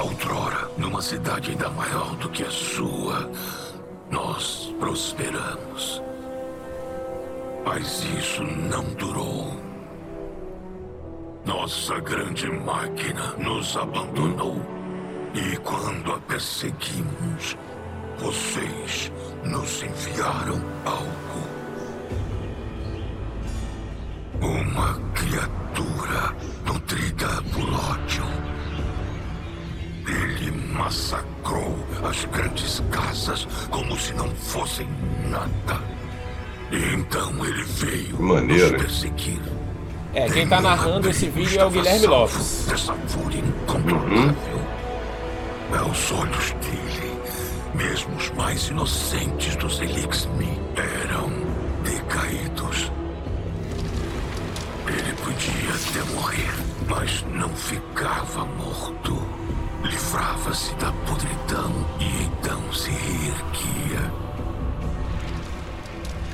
Outrora, numa cidade ainda maior do que a sua, nós prosperamos. Mas isso não durou. Nossa grande máquina nos abandonou. E quando a perseguimos, vocês nos enviaram algo. Uma criatura nutrida por ódio ele massacrou as grandes casas como se não fossem nada. E então ele veio Maneiro. nos perseguir. É, quem tá narrando esse vídeo é o Guilherme Lopes. Dessa fúria incontrolável. Uhum. Aos olhos dele, mesmo os mais inocentes dos Elixir eram decaídos. Ele podia até morrer, mas não ficava morto livrava-se da podridão e então se reerguia.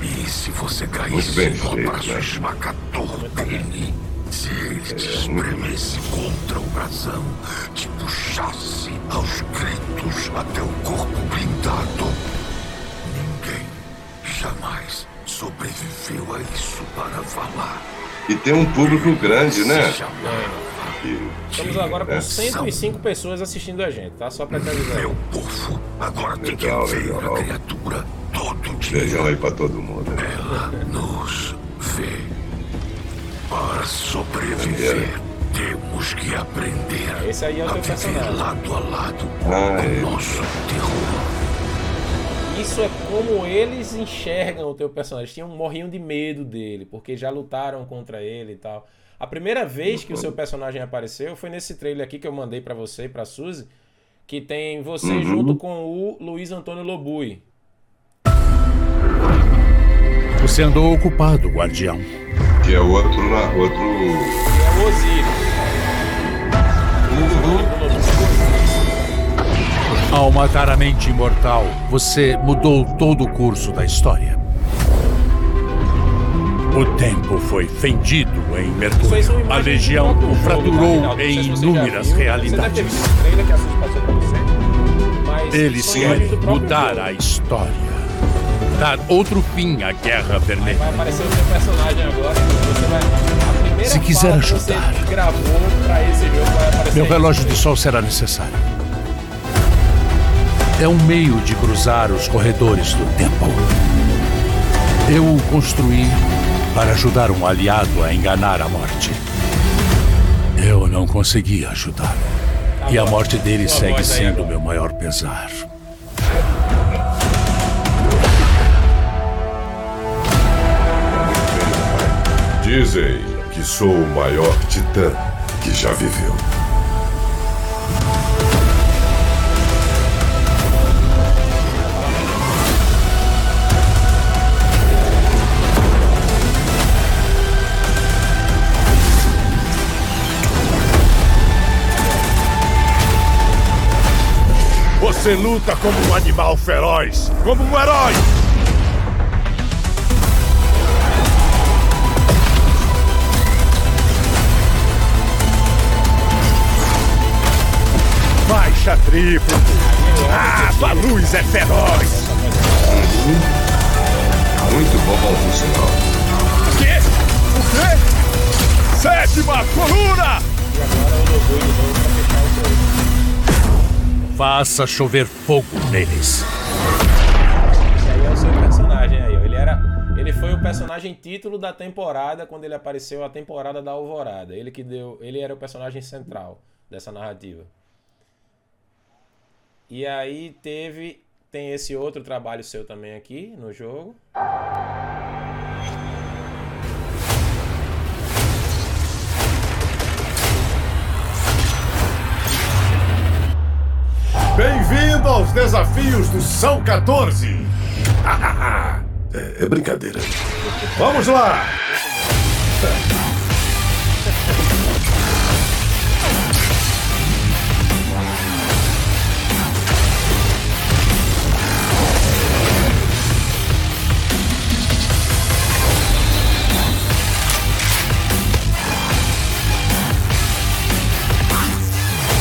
E se você caísse no abraço né? esmagador dele, se ele te espremesse contra o brasão, te puxasse aos gritos até o corpo blindado, ninguém jamais sobreviveu a isso para falar. E tem um público grande, né? Estamos agora com 105 pessoas assistindo a gente, tá? Só pra te avisar. Meu povo, agora tem que ver a criatura todo dia. Beijão aí pra todo mundo. Né? Ela nos vê. Para sobreviver, temos que aprender Esse aí é o teu personagem. lado a lado com é. nosso terror. Isso é como eles enxergam o teu personagem. Tinham, morriam de medo dele, porque já lutaram contra ele e tal. A primeira vez que o seu personagem apareceu foi nesse trailer aqui que eu mandei para você e pra Suzy, que tem você uhum. junto com o Luiz Antônio Lobui. Você andou ocupado, guardião. Que é outro. outro... É o Osiris. Uhum. Ao matar a mente imortal, você mudou todo o curso da história. O tempo foi fendido em Mercúrio. A Legião o fraturou em inúmeras realidades. Eles querem mudar a história. Dar outro fim à Guerra Vermelha. Vai aparecer o seu personagem agora. Você vai... Se quiser ajudar, meu relógio de sol será necessário. É um meio de cruzar os corredores do tempo. Eu o construí para ajudar um aliado a enganar a morte. Eu não consegui ajudá-lo. E a morte dele segue sendo meu maior pesar. Dizem que sou o maior titã que já viveu. Você luta como um animal feroz, como um herói! Faixa triplo! Ah, Baluz é feroz! Muito bom, sinal. Quê? O quê? Sétima coluna! E agora de novo pra fechar o jogo. Faça chover fogo neles. Esse aí é o seu personagem aí. Ele era. Ele foi o personagem título da temporada quando ele apareceu a temporada da Alvorada. Ele que deu. Ele era o personagem central dessa narrativa. E aí teve. Tem esse outro trabalho seu também aqui no jogo. Bem-vindo aos desafios do São 14! É, é brincadeira. Vamos lá!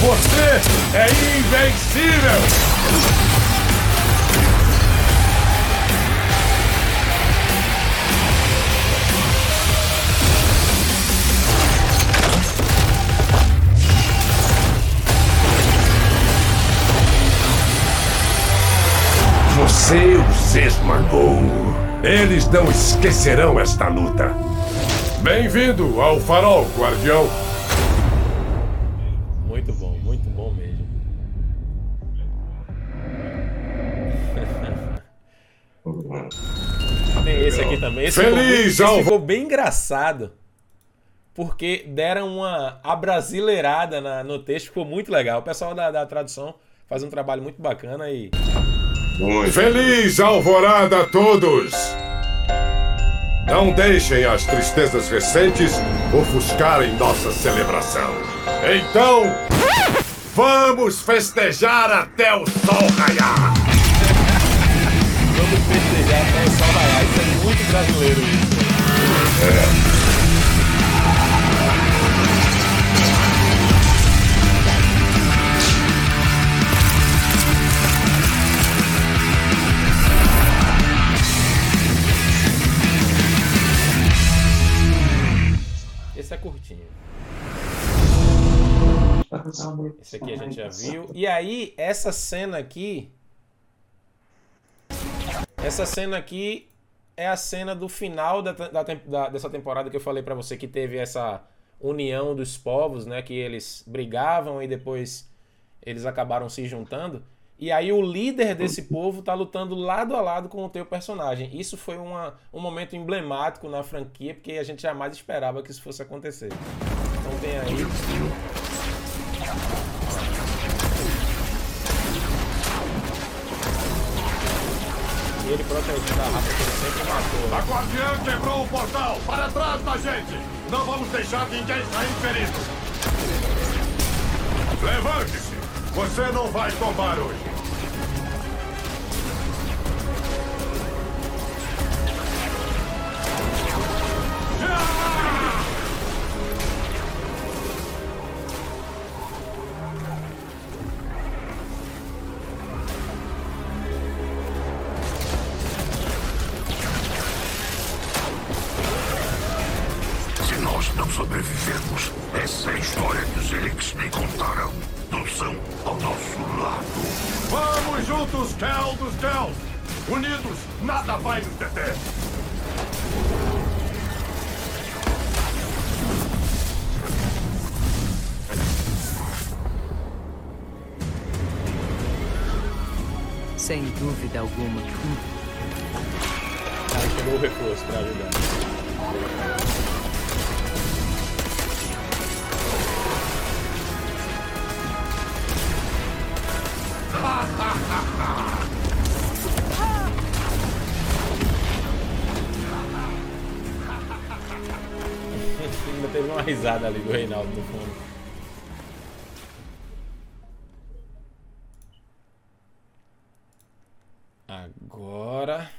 Você é invencível! Você os esmagou. Eles não esquecerão esta luta. Bem-vindo ao Farol, Guardião. Muito bom, muito bom mesmo. Tem esse aqui também. Esse ficou, Feliz muito- esse ficou bem engraçado. Porque deram uma abrasileirada na- no texto, ficou muito legal. O pessoal da, da tradução faz um trabalho muito bacana e. Muito. Feliz alvorada a todos! Não deixem as tristezas recentes ofuscarem nossa celebração. Então, vamos festejar até o sol raiar! Vamos festejar até o sol raiar. Isso é muito brasileiro isso. É Esse aqui a gente já viu. E aí, essa cena aqui. Essa cena aqui é a cena do final da, da da- dessa temporada que eu falei pra você que teve essa união dos povos, né? Que eles brigavam e depois eles acabaram se juntando. E aí o líder desse povo tá lutando lado a lado com o teu personagem. Isso foi uma, um momento emblemático na franquia, porque a gente jamais esperava que isso fosse acontecer. Então tem aí. Ele protegendo a raça que ele sempre matou. A né? guardiã quebrou o portal! Para trás da gente! Não vamos deixar ninguém sair ferido! Levante-se! Você não vai tombar hoje! Se Sem dúvida alguma. Aí chegou o reforço pra ajudar. Ainda teve uma risada ali do Reinaldo no fundo. Agora.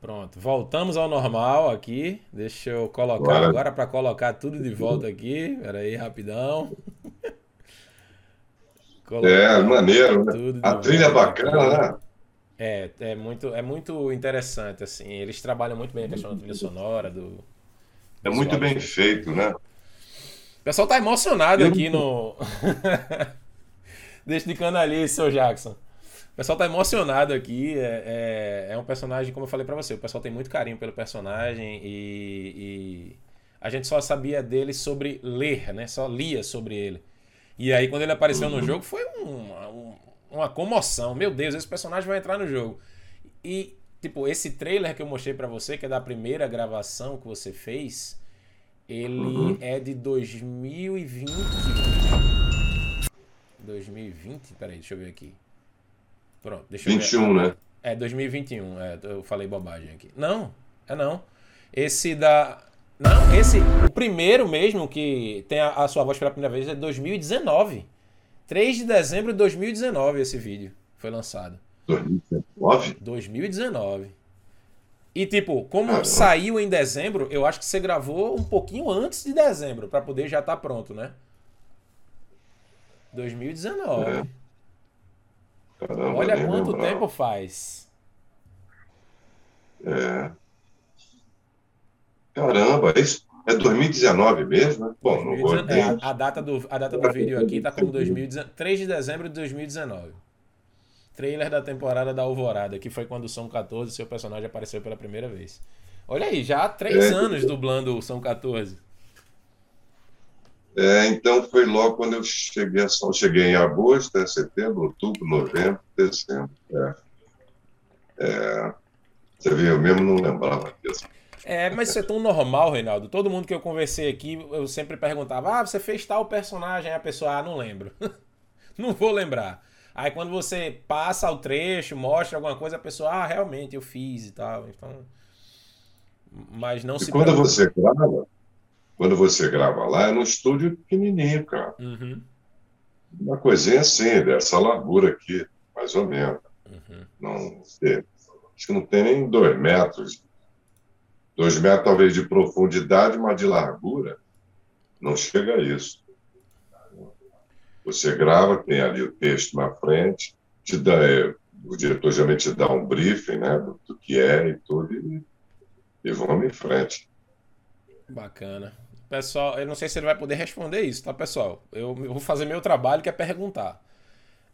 Pronto, voltamos ao normal aqui. Deixa eu colocar agora, agora para colocar tudo de volta aqui. Pera aí, rapidão. é, maneiro, né? A trilha é bacana, né? É, é muito, é muito interessante, assim. Eles trabalham muito bem a questão da trilha sonora, do. É muito bem feito, né? O pessoal tá emocionado aqui no. Deixa de canalice, seu Jackson. O pessoal tá emocionado aqui. É, é, é um personagem, como eu falei para você, o pessoal tem muito carinho pelo personagem e, e, a gente só sabia dele sobre ler, né? Só lia sobre ele. E aí, quando ele apareceu uhum. no jogo, foi um, um, uma comoção. Meu Deus, esse personagem vai entrar no jogo. E, tipo, esse trailer que eu mostrei para você, que é da primeira gravação que você fez, ele uhum. é de 2020. 2020? Peraí, deixa eu ver aqui. Pronto, deixa 21, eu ver. né? É, 2021. É, eu falei bobagem aqui. Não, é não. Esse da. Não, esse. O primeiro mesmo que tem a, a sua voz pela primeira vez é 2019. 3 de dezembro de 2019 esse vídeo foi lançado. 2019? 2019. E tipo, como Caramba. saiu em dezembro, eu acho que você gravou um pouquinho antes de dezembro para poder já estar tá pronto, né? 2019. É. Caramba, Olha quanto lembrar. tempo faz. É. Caramba, isso é 2019 mesmo, né? Bom, 2019, não vou é, a, data do, a data do vídeo aqui tá como 2019, 3 de dezembro de 2019. Trailer da temporada da Alvorada, que foi quando o São 14 seu personagem apareceu pela primeira vez. Olha aí, já há três é. anos dublando o São 14. É, então foi logo quando eu cheguei a São. Cheguei em agosto, é, setembro, outubro, novembro, dezembro. É. É. Você viu, eu mesmo não lembrava disso. É, mas isso é tão normal, Reinaldo. Todo mundo que eu conversei aqui, eu sempre perguntava: Ah, você fez tal personagem? A pessoa, ah, não lembro. não vou lembrar. Aí quando você passa o trecho, mostra alguma coisa, a pessoa, ah, realmente eu fiz e tal. Então. Mas não e se. Quando você grava, quando você grava lá, é num estúdio pequenininho, cara. Uhum. Uma coisinha assim, dessa largura aqui, mais ou menos. Uhum. Não, acho que não tem nem dois metros. Dois metros, talvez, de profundidade, mas de largura, não chega a isso. Você grava, tem ali o texto na frente, te dá, é, o diretor geralmente te dá um briefing né, do, do que é e tudo, e, e vamos em frente. Bacana. Pessoal, eu não sei se ele vai poder responder isso, tá, pessoal? Eu, eu vou fazer meu trabalho, que é perguntar.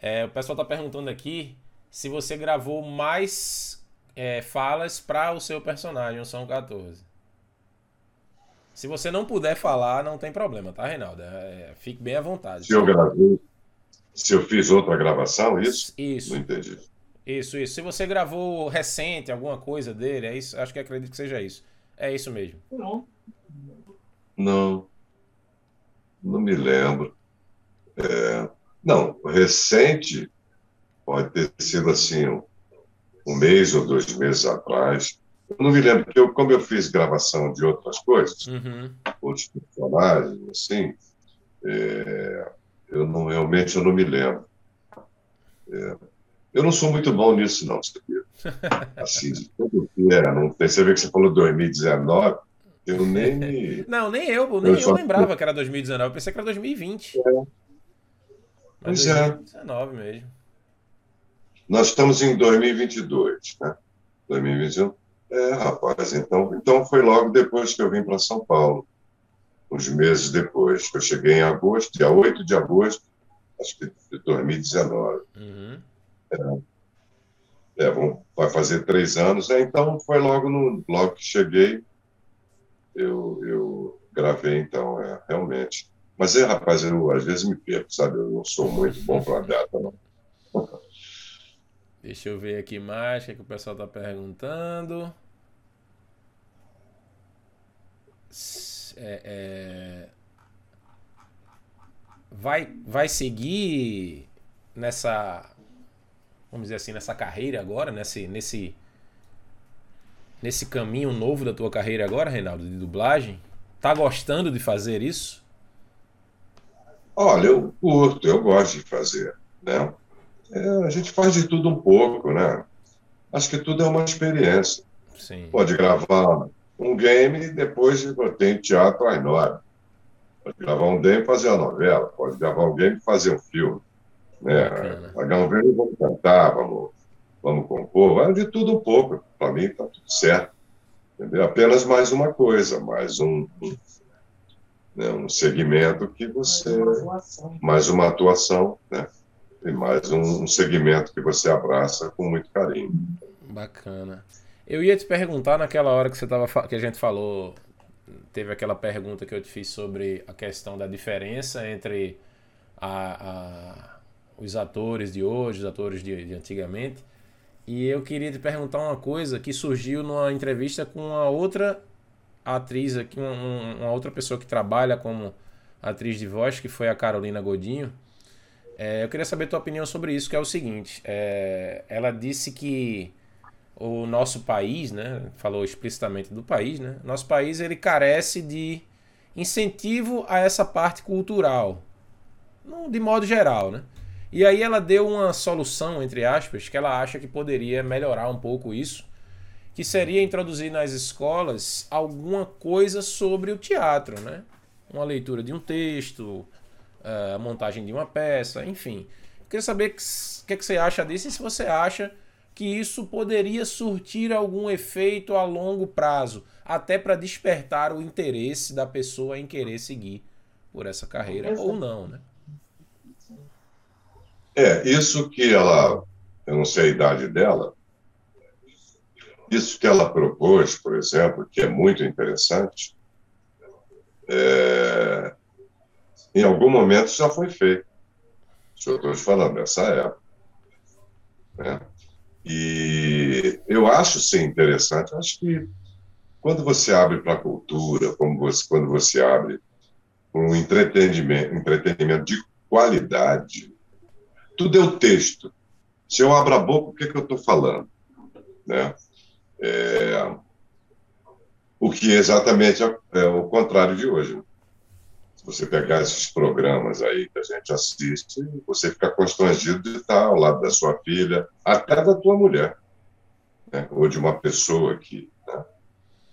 É, o pessoal tá perguntando aqui se você gravou mais é, falas para o seu personagem, o São 14. Se você não puder falar, não tem problema, tá, Reinaldo? É, é, fique bem à vontade. Se eu gravei, se eu fiz outra gravação, isso? Isso. Não entendi. Isso, isso. Se você gravou recente alguma coisa dele, é isso, acho que acredito que seja isso. É isso mesmo. Não. Não, não me lembro. É, não, recente pode ter sido assim, um, um, mês ou dois meses atrás. Eu não me lembro, porque eu, como eu fiz gravação de outras coisas, uhum. outros personagens, assim, é, eu não realmente eu não me lembro. É, eu não sou muito bom nisso, não, sabia? Assim, de tudo que é, não. Você vê que você falou 2019, eu nem me... Não, nem eu, nem eu, eu lembrava que era 2019, eu pensei que era 2020. É. Mas pois 2019 é. mesmo. Nós estamos em 2022, né? 2021. É, rapaz, então, então foi logo depois que eu vim para São Paulo. Uns meses depois. Eu cheguei em agosto, dia 8 de agosto, acho que de 2019. Uhum. É, é, vai fazer três anos. É, então foi logo, no, logo que cheguei, eu, eu gravei, então, é, realmente. Mas é, rapaz, eu às vezes me perco, sabe? Eu não sou muito bom para data, não. Deixa eu ver aqui mais o que, é que o pessoal está perguntando. É, é... Vai, vai seguir nessa, vamos dizer assim, nessa carreira agora, nesse, nesse nesse caminho novo da tua carreira agora, Reinaldo, de dublagem? Tá gostando de fazer isso? Olha, eu curto, eu gosto de fazer, né? É, a gente faz de tudo um pouco, né? Acho que tudo é uma experiência. Sim. Pode gravar um game e depois tem teatro enorme. Pode gravar um game e fazer uma novela. Pode gravar um game e fazer um filme. Né? Pagar um game vamos cantar, vamos, vamos compor. Vai de tudo um pouco. Para mim está tudo certo. Entendeu? Apenas mais uma coisa, mais um, né, um segmento que você. Mais uma atuação, né? E mais um, um segmento que você abraça com muito carinho. Bacana. Eu ia te perguntar naquela hora que você tava que a gente falou, teve aquela pergunta que eu te fiz sobre a questão da diferença entre a, a, os atores de hoje, os atores de, de, antigamente. E eu queria te perguntar uma coisa que surgiu numa entrevista com uma outra atriz aqui, uma, uma outra pessoa que trabalha como atriz de voz, que foi a Carolina Godinho. É, eu queria saber tua opinião sobre isso, que é o seguinte. É, ela disse que o nosso país, né, falou explicitamente do país, né, nosso país ele carece de incentivo a essa parte cultural, de modo geral, né? E aí ela deu uma solução, entre aspas, que ela acha que poderia melhorar um pouco isso, que seria introduzir nas escolas alguma coisa sobre o teatro, né? Uma leitura de um texto, a montagem de uma peça, enfim. Eu queria saber o que, que, que você acha disso e se você acha que isso poderia surtir algum efeito a longo prazo, até para despertar o interesse da pessoa em querer seguir por essa carreira Exato. ou não, né? É, isso que ela, eu não sei a idade dela, isso que ela propôs, por exemplo, que é muito interessante, é, em algum momento já foi feito. Estou te falando dessa época. Né? E eu acho sim interessante. Acho que quando você abre para a cultura, como você, quando você abre um entretenimento, entretenimento de qualidade, tudo é o texto. Se eu abro a boca, o que, é que eu estou falando? Né? É, o que exatamente é, é o contrário de hoje. Se você pegar esses programas aí que a gente assiste, você fica constrangido de estar ao lado da sua filha, até da tua mulher, né? ou de uma pessoa que né?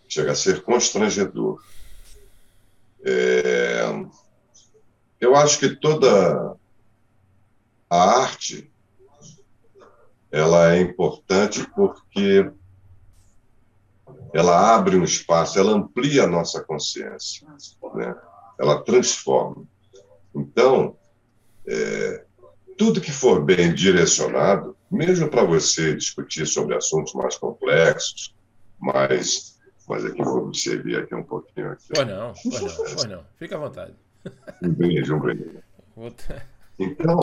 chega a ser constrangedor. É... Eu acho que toda a arte ela é importante porque ela abre um espaço, ela amplia a nossa consciência, né? ela transforma. Então, é, tudo que for bem direcionado, mesmo para você discutir sobre assuntos mais complexos, mais. Mas aqui vou me servir aqui um pouquinho. Aqui. Não, pois não, não. Fica à vontade. Um brinde, um brinde. Então,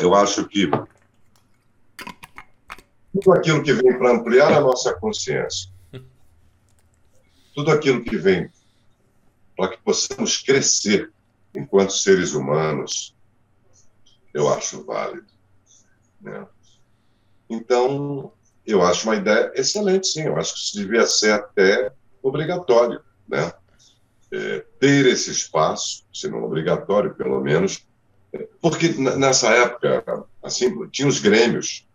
eu acho que tudo aquilo que vem para ampliar a nossa consciência, tudo aquilo que vem para que possamos crescer enquanto seres humanos, eu acho válido. Né? Então, eu acho uma ideia excelente, sim. Eu acho que isso devia ser até obrigatório, né? É, ter esse espaço, se não obrigatório, pelo menos, porque nessa época, assim, tinha os grêmios,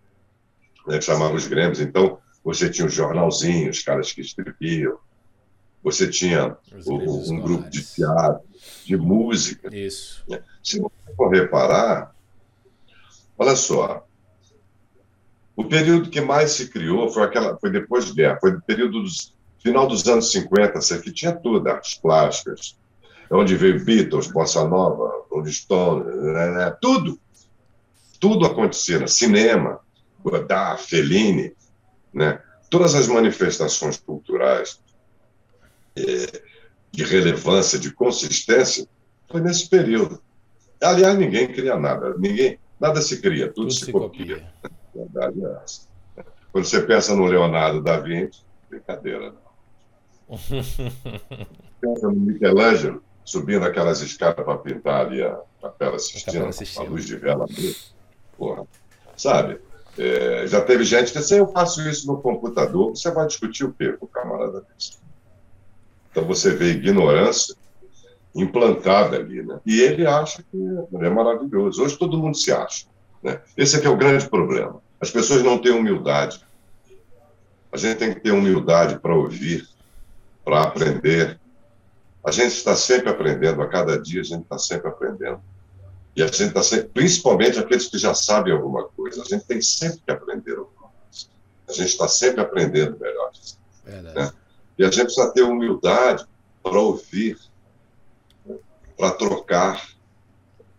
né, chamavam os grêmios, então você tinha os jornalzinhos, os caras que escreviam, você tinha o, um grupo de teatro, de música. Isso. Né? Se você for reparar, olha só, o período que mais se criou foi aquela, foi depois da guerra, foi o período dos final dos anos 50, que tinha tudo, artes plásticas, onde veio Beatles, Bossa Nova, Rolling Stone, né, né, tudo. Tudo acontecia, cinema, Godard, Fellini, né? todas as manifestações culturais é, de relevância, de consistência, foi nesse período. Aliás, ninguém cria nada, ninguém, nada se cria, tudo, tudo se, se, copia. copia. É. Quando você pensa no Leonardo da Vinci, brincadeira, não. pensa no Michelangelo, subindo aquelas escadas para pintar ali a Capela Sistina, a luz de vela. Porra, sabe? É, já teve gente que disse, eu faço isso no computador, você vai discutir o quê com o camarada desse? Então você vê ignorância implantada ali, né? E ele acha que é maravilhoso. Hoje todo mundo se acha, né? Esse é que é o grande problema. As pessoas não têm humildade. A gente tem que ter humildade para ouvir, para aprender. A gente está sempre aprendendo, a cada dia a gente está sempre aprendendo. E a gente está sempre, principalmente aqueles que já sabem alguma coisa, a gente tem sempre que aprender alguma coisa. A gente está sempre aprendendo melhor. Né? E a gente precisa ter humildade para ouvir, para trocar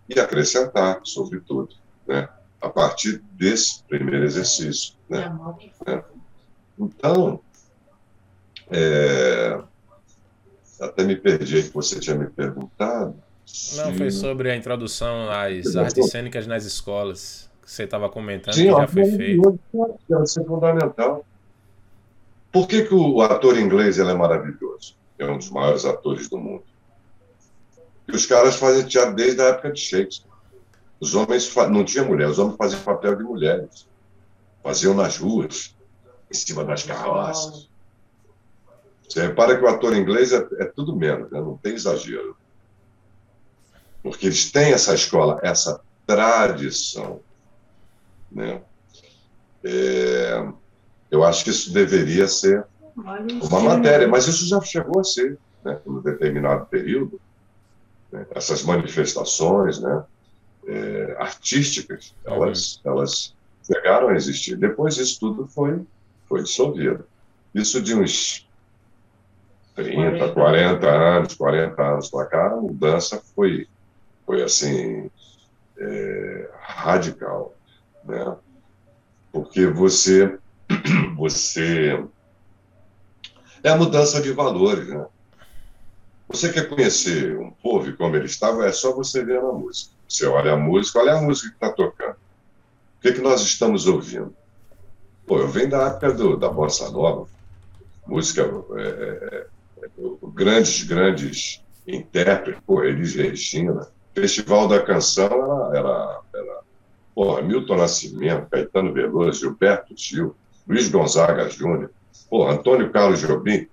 e acrescentar, sobretudo, né? a partir desse primeiro exercício. Né? né? Então, é... até me perdi que você tinha me perguntado. Não, foi sobre a introdução às artes cênicas nas escolas, que você estava comentando Sim, que já foi feito. Deve ser fundamental. Por que, que o ator inglês ele é maravilhoso? É um dos maiores atores do mundo. E os caras fazem teatro desde a época de Shakespeare. Os homens, não tinha mulher, os homens faziam papel de mulheres. Faziam nas ruas, em cima das carroças. Você repara que o ator inglês é, é tudo menos, né? não tem exagero. Porque eles têm essa escola, essa tradição. Né? É, eu acho que isso deveria ser uma matéria, mas isso já chegou a ser, né, em um determinado período, né, essas manifestações né, é, artísticas, elas, elas chegaram a existir. Depois isso tudo foi, foi dissolvido. Isso de uns 30, 40 anos, 40 anos para cá, a mudança foi, foi assim, é, radical, né? Porque você, você é a mudança de valores, né? Você quer conhecer um povo como ele estava, é só você ver na música. Você olha a música, olha a música que está tocando. O que, que nós estamos ouvindo? Pô, eu venho da época do, da Bossa Nova, música, é, é, é, grandes, grandes intérpretes, pô, Elis Regina, Festival da Canção era, era, era porra, Milton Nascimento, Caetano Veloso, Gilberto Gil, Luiz Gonzaga Júnior, Pô, Antônio Carlos Jobim.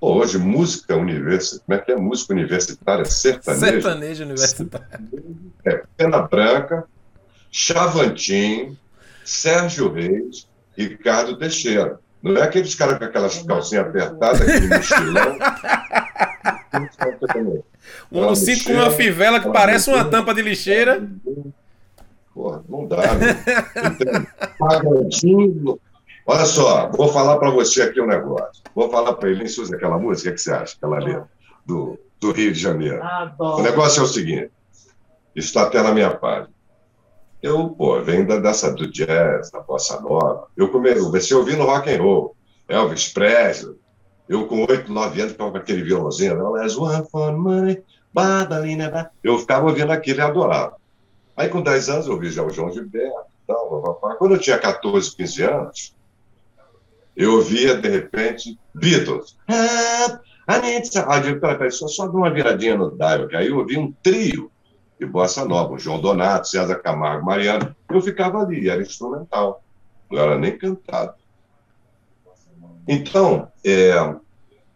Pô, hoje música universitária, como é que é música universitária? Sertanejo. Sertanejo universitário. É, Pena Branca, Chavantin, Sérgio Reis, Ricardo Teixeira. Não é aqueles caras com aquelas calcinhas apertadas, aquele mochilão. um monocito com uma fivela que parece uma tampa de lixeira. Porra, não dá, né? Pagodinho, Olha só, vou falar para você aqui um negócio. Vou falar para ele, Suzy, aquela música, o que você acha? Aquela ali, do, do Rio de Janeiro. Adoro. O negócio é o seguinte: está até na minha página. Eu, pô, venho da, dessa do jazz, da bossa nova. Eu comecei ouvindo rock and roll, Elvis Presley. Eu, com oito, nove anos, com aquele violãozinho. Let's one for money, badalina, Eu ficava ouvindo aquilo e adorava. Aí, com dez anos, eu ouvi já o João Gilberto. Tal, Quando eu tinha 14, 15 anos, eu ouvia, de repente, Beatles. Ah, eu digo, peraí, peraí, só, só dá uma viradinha no dial, que aí eu ouvi um trio de bossa nova, João Donato, César Camargo, Mariano. Eu ficava ali, era instrumental, não era nem cantado. Então, é,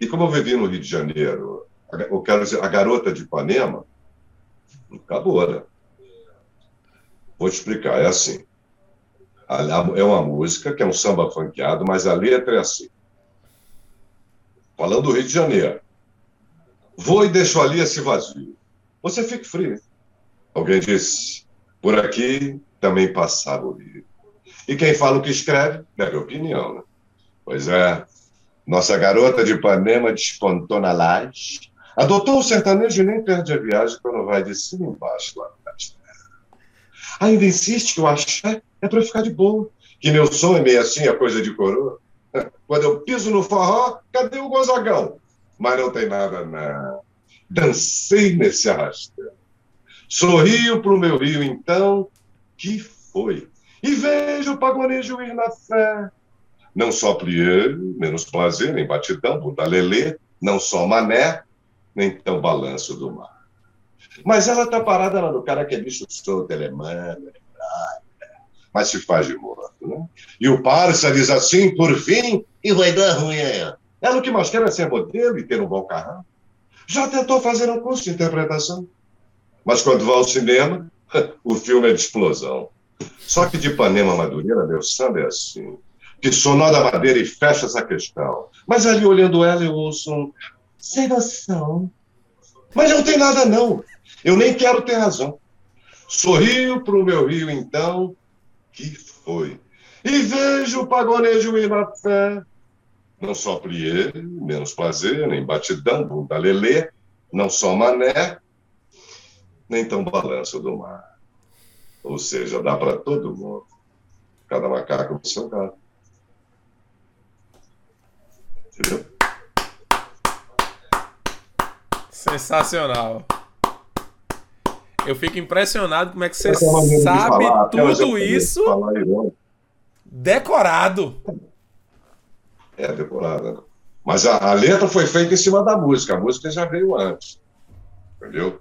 e como eu vivi no Rio de Janeiro, eu quero dizer, a garota de Ipanema, né? Vou te explicar, é assim é uma música que é um samba funkeado, mas a letra é assim. Falando do Rio de Janeiro. Vou e deixo ali esse vazio. Você fica frio. Alguém disse, por aqui também passava o rio. E quem fala o que escreve, deve opinião, né? Pois é, nossa garota de Ipanema despontou na laje, adotou o sertanejo e nem perde a viagem quando vai de cima embaixo lá atrás. Ainda insiste que o axé é para ficar de boa. Que meu som é meio assim, a coisa de coroa. Quando eu piso no forró, cadê o Gonzagão? Mas não tem nada, não. Dancei nesse arrastão. Sorrio pro meu rio, então, que foi? E vejo o pagonejo ir na fé. Não só plié, menos prazer, nem batidão, bunda lelê, não só mané, nem tão balanço do mar. Mas ela tá parada lá no cara que é bicho solto, ele é mano, mas se faz de morto. Né? E o Parça diz assim, por fim, e vai dar ruim aí. Ela o que mais quer é ser modelo e ter um bom carrão. Já tentou fazer um curso de interpretação? Mas quando vai ao cinema, o filme é de explosão. Só que de Ipanema Madureira, meu samba é assim. Que sonora madeira e fecha essa questão. Mas ali olhando ela, eu ouço um. Sem noção. Mas não tem nada, não. Eu nem quero ter razão. Sorrio pro meu rio, então, que foi. E vejo o pagonejo ir na fé. Não só plié, menos prazer, nem batidão, bunda lelê, não só mané, nem tão balanço do mar. Ou seja, dá para todo mundo. Cada macaco no seu gato. Entendeu? Sensacional. Eu fico impressionado como é que você sabe falar, tudo isso decorado. É, decorado. Mas a, a, letra foi feita em cima da música. A música já veio antes. Entendeu?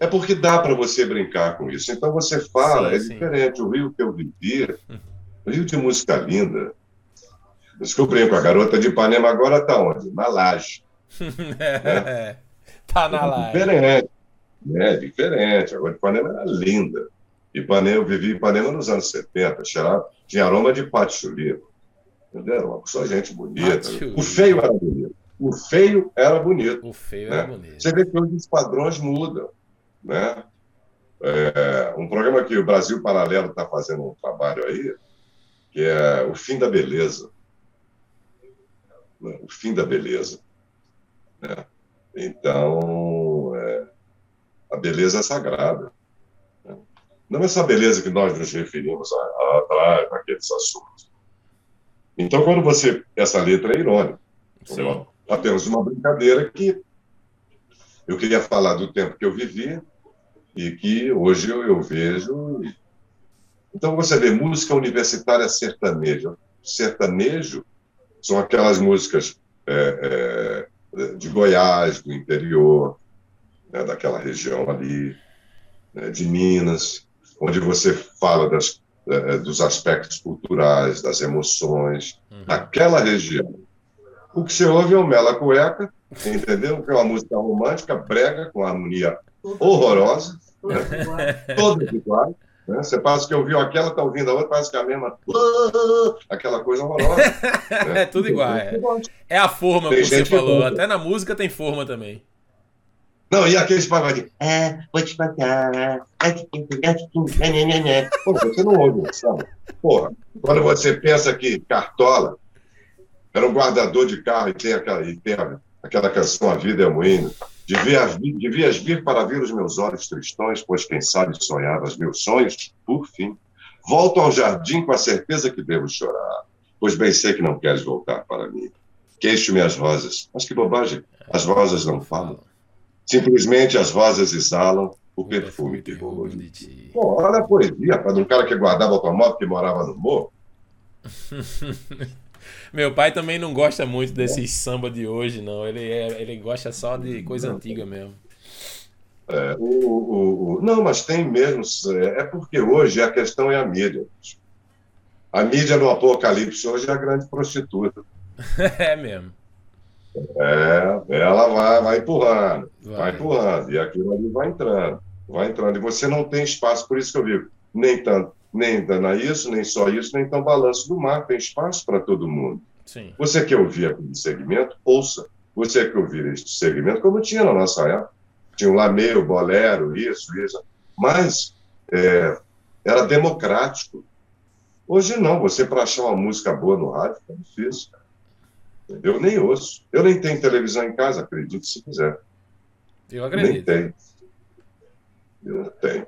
É porque dá para você brincar com isso. Então você fala, sim, é sim. diferente. O Rio que eu vivi, o Rio de música linda. Descobri com a garota de Ipanema agora está onde? Na laje. é. Tá na laje. Diferente. É, diferente. Agora Ipanema era linda. Ipanema, eu vivi em Ipanema nos anos 70, cheirava, tinha aroma de patchouli. Entendeu? Só gente bonita. O feio era bonito. O feio era bonito. O feio né? era bonito. Você vê que hoje os padrões mudam. Né? É, um programa que o Brasil Paralelo está fazendo um trabalho aí, que é O Fim da Beleza. O Fim da Beleza. Né? Então, é, a beleza é sagrada. Né? Não essa beleza que nós nos referimos atrás, naqueles assuntos. Então, quando você. Essa letra é irônica. Apenas uma brincadeira que eu queria falar do tempo que eu vivi e que hoje eu, eu vejo. Então, você vê música universitária sertaneja. Sertanejo são aquelas músicas é, é, de Goiás, do interior, né, daquela região ali, né, de Minas, onde você fala das, é, dos aspectos culturais, das emoções, uhum. daquela região. O que você ouve é o Mela Cueca, entendeu? Que é uma música romântica, brega, com harmonia horrorosa, né? todas iguais. Né? Você passa que ouviu aquela, está ouvindo a outra, parece que é a mesma. Aquela coisa horrorosa. Né? É tudo igual. É, é a forma, tem como você falou. Até na música tem forma também. Não, e aqueles pagodinhos. É, vou te contar. Pô, você não ouve, sabe? Porra, quando você pensa que Cartola era um guardador de carro e tem aquela, e tem aquela canção A Vida é Moinho. Devias, devias vir para ver os meus olhos tristões, pois quem sabe sonhavas meus sonhos, por fim. Volto ao jardim com a certeza que devo chorar, pois bem sei que não queres voltar para mim. Queixo-me as rosas, mas que bobagem, as rosas não falam. Simplesmente as rosas exalam o perfume de ti. Pô, olha a poesia, para um cara que guardava automóvel que morava no morro. Meu pai também não gosta muito desses samba de hoje, não. Ele, é, ele gosta só de coisa antiga mesmo. É, o, o, o, não, mas tem mesmo. É, é porque hoje a questão é a mídia. A mídia no apocalipse hoje é a grande prostituta. é mesmo. É, ela vai, vai empurrando, vai. vai empurrando, e aquilo ali vai entrando, vai entrando. E você não tem espaço, por isso que eu digo, nem tanto nem dana isso, nem só isso, nem tão balanço do mar. Tem espaço para todo mundo. Sim. Você quer ouvir aquele segmento? Ouça. Você quer ouvir este segmento? Como tinha na nossa época. Tinha um meio bolero, isso, isso. Mas é, era democrático. Hoje não. Você, para achar uma música boa no rádio, é difícil. Eu nem ouço. Eu nem tenho televisão em casa, acredito se quiser. Eu acredito. Nem tenho. Eu não tenho.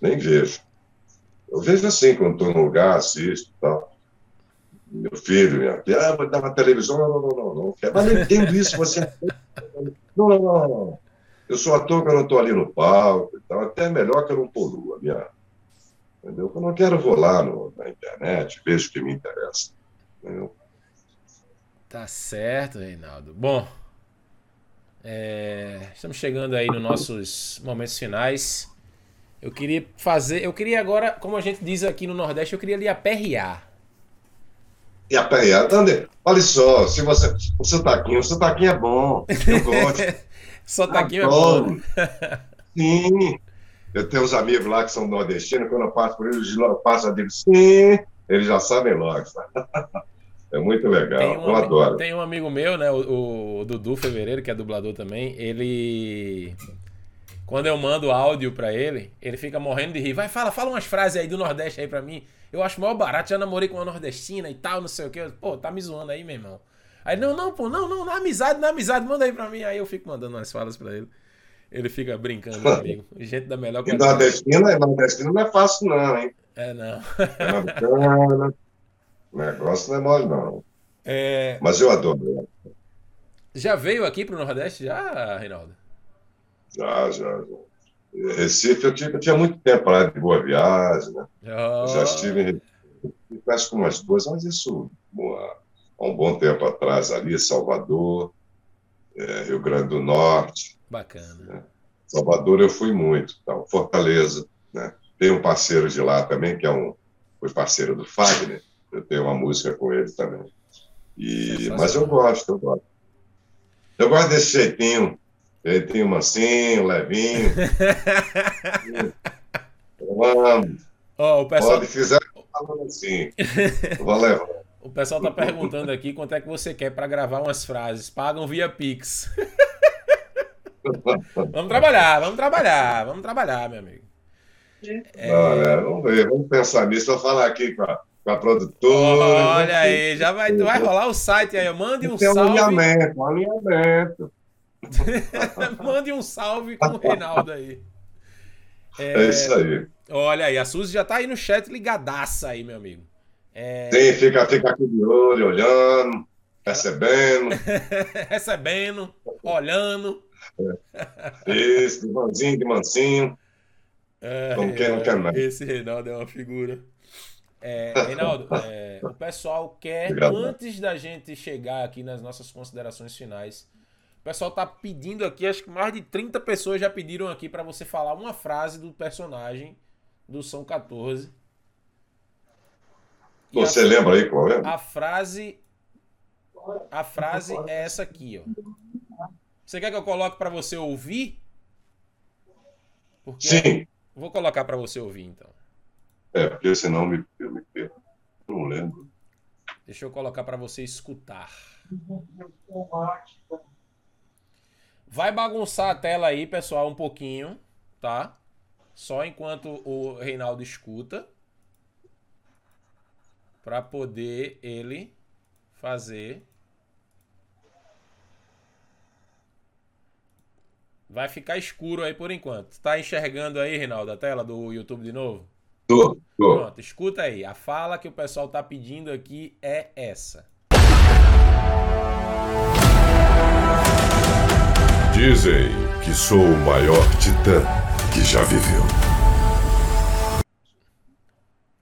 Nem vejo. Eu vejo assim, quando estou num lugar, assisto e tal. Meu filho, minha filha, ah, vai dar uma televisão, não, não, não, não, não. Mas não entendo isso, você. Não, não, não, não. Eu sou ator que eu estou ali no palco tal. Até é melhor que eu não polua, minha. Entendeu? Eu não quero vou lá no, na internet, vejo o que me interessa. Entendeu? Tá certo, Reinaldo. Bom, é, estamos chegando aí nos nossos momentos finais. Eu queria fazer. Eu queria agora, como a gente diz aqui no Nordeste, eu queria lhe aperrear. E aperrear, Tander, olha só, se você. O sotaquinho, o sotaquinho é bom. Eu gosto. Sotaquinho é bom. né? Sim. Eu tenho uns amigos lá que são nordestinos, quando eu passo por eles, eu passo a deles, sim, eles já sabem logo. É muito legal, Tem um, eu adoro. tem um amigo meu, né? O, o Dudu Fevereiro, que é dublador também. Ele. Quando eu mando áudio pra ele, ele fica morrendo de rir. Vai, fala, fala umas frases aí do Nordeste aí pra mim. Eu acho maior barato, já namorei com uma nordestina e tal, não sei o que. Pô, tá me zoando aí, meu irmão. Aí, não, não, pô, não, não, na amizade, na amizade, manda aí pra mim. Aí eu fico mandando umas falas pra ele. Ele fica brincando comigo. Gente da melhor E qualidade. nordestina, nordestina não é fácil, não, hein? É, não. É bacana. O negócio não é mole, não. É, Mas eu adoro. já veio aqui pro Nordeste já, Reinaldo? Já, já, já. Recife, eu tinha, eu tinha muito tempo lá de boa viagem, né? Eu já estive em Recife, acho que umas duas, mas isso há um bom tempo atrás ali, Salvador, eh, Rio Grande do Norte. Bacana. Salvador eu fui muito, então, Fortaleza, né? Tem um parceiro de lá também, que é um, foi parceiro do Fagner, eu tenho uma música com ele também. E, Sensacional. mas eu gosto, eu gosto. Eu gosto desse jeitinho, jeitinho mansinho, levinho. Vamos, Ó, o pessoal, pode, falando assim. Vou levar. o pessoal tá perguntando aqui quanto é que você quer pra gravar umas frases. Pagam via Pix. vamos trabalhar, vamos trabalhar, vamos trabalhar, meu amigo. É, Olha, vamos ver, vamos pensar nisso. Vou falar aqui com a, com a produtora. Olha aí, já vai, vai rolar o site aí. Mande um Tem um salve. alinhamento, um alinhamento. Mande um salve com o Reinaldo aí. É isso aí. Olha aí, a Suzy já tá aí no chat ligadaça aí, meu amigo. É, Sim, fica, fica aqui de olho, olhando, percebendo. recebendo, olhando. Isso, de mansinho, de mansinho. É, Como quem não quer nada. Esse Reinaldo é uma figura. É, Reinaldo, é, o pessoal quer, Obrigado. antes da gente chegar aqui nas nossas considerações finais, o pessoal tá pedindo aqui, acho que mais de 30 pessoas já pediram aqui pra você falar uma frase do personagem do São 14. E Você a, lembra aí qual é? a frase a frase é essa aqui, ó. Você quer que eu coloque pra você ouvir? Porque Sim. Vou colocar pra você ouvir então. É, porque senão me, eu me perco. Não lembro. Deixa eu colocar pra você escutar. Vai bagunçar a tela aí, pessoal, um pouquinho, tá? Só enquanto o Reinaldo escuta. Pra poder ele fazer. Vai ficar escuro aí por enquanto. Tá enxergando aí, Reinaldo, a tela do YouTube de novo? Tô, tô. Pronto, escuta aí. A fala que o pessoal tá pedindo aqui é essa. Dizem que sou o maior titã que já viveu.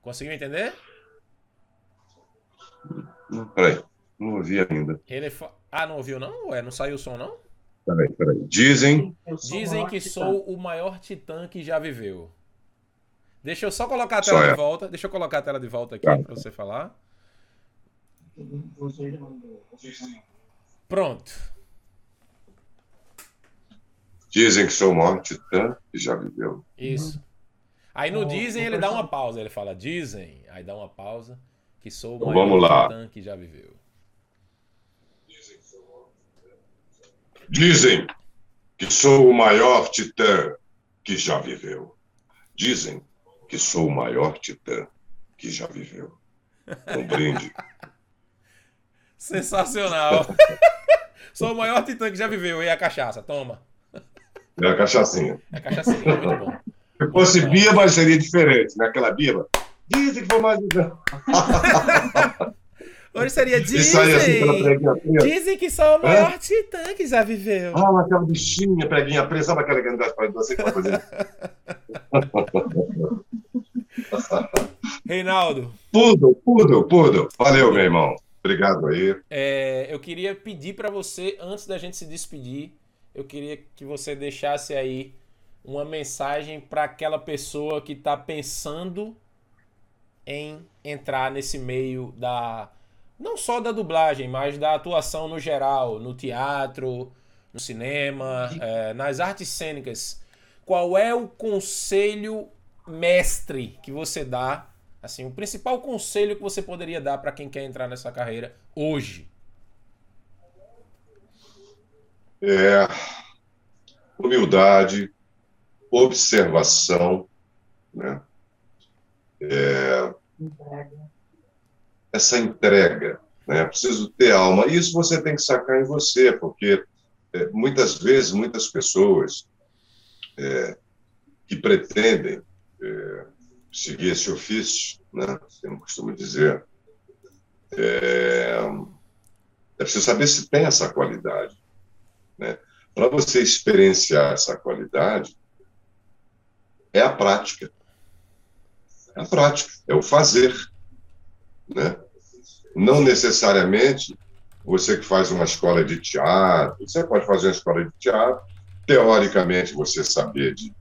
Conseguiu entender? Não, Peraí, não ouvi ainda. Ele fa... Ah, não ouviu não? Ué, não saiu o som não? Peraí, peraí. Dizem. Dizem que sou o maior titã que já viveu. Deixa eu só colocar a Só tela é. de volta. Deixa eu colocar a tela de volta aqui Tá. pra você falar. Pronto. Dizem que sou o maior titã que já viveu. Isso. Aí no dizem ele dá uma pausa. Ele fala dizem, aí dá uma pausa. Que sou o Então maior vamos lá. titã que já viveu. Dizem que sou o maior titã que já viveu. Dizem que sou o maior titã que já viveu. Um brinde. Sensacional. sou o maior titã que já viveu. E a cachaça? Toma. É a cachaçinha. É a cachaça. Muito bom. Se fosse biba, seria diferente, né? Aquela biba. Dizem que foi mais. Hoje seria assim, dizem. presa. Dizem que sou o maior titã que já viveu. Ah, aquela bichinha, preguinha presa. Sabe aquela que das paredes, assim, aquela coisa? Reinaldo, Pudo, pudo, pudo. Valeu, meu irmão. Obrigado aí. é, eu queria pedir pra você, antes da gente se despedir, eu queria que você deixasse aí uma mensagem pra aquela pessoa que tá pensando em entrar nesse meio da não só da dublagem, mas da atuação no geral, no teatro, no cinema, é, nas artes cênicas, qual é o conselho mestre que você dá? Assim, o principal conselho que você poderia dar para quem quer entrar nessa carreira hoje? É, humildade, observação, né? É, essa entrega, né? Preciso ter alma. Isso você tem que sacar em você, porque é, muitas vezes, muitas pessoas é, que pretendem é, seguir esse ofício, né? Eu costumo dizer, é, é preciso saber se tem essa qualidade, né? Para você experienciar essa qualidade, é a prática. É a prática, é o fazer. Né? Não necessariamente você que faz uma escola de teatro, você pode fazer uma escola de teatro, teoricamente você saber de,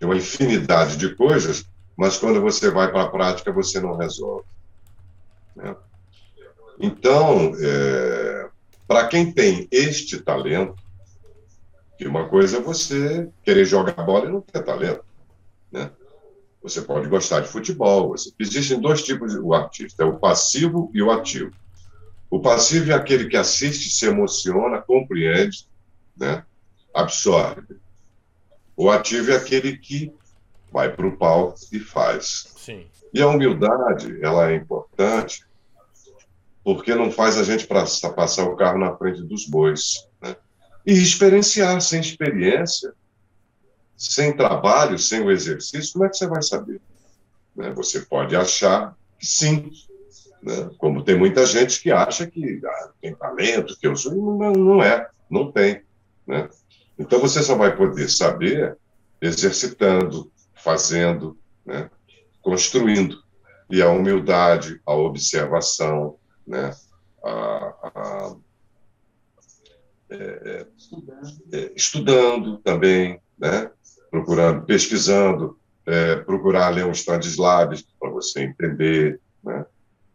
uma infinidade de coisas, mas quando você vai para a prática você não resolve. Né? Então, é, para quem tem este talento, que uma coisa é você querer jogar bola e não ter talento. Né? Você pode gostar de futebol. Você... Existem dois tipos de o artista: é o passivo e o ativo. O passivo é aquele que assiste, se emociona, compreende, né? absorve. O ativo é aquele que vai para o palco e faz. Sim. E a humildade, ela é importante porque não faz a gente passar o carro na frente dos bois. E experienciar sem experiência sem trabalho, sem o exercício, como é que você vai saber? Né? Você pode achar que sim, né? como tem muita gente que acha que ah, tem talento, que eu sou, não, não é, não tem. Né? Então você só vai poder saber exercitando, fazendo, né? construindo. E a humildade, a observação, né? a, a é, é, estudando também, né? procurando, pesquisando, é, procurar ler uns Stanislaves para você entender, né?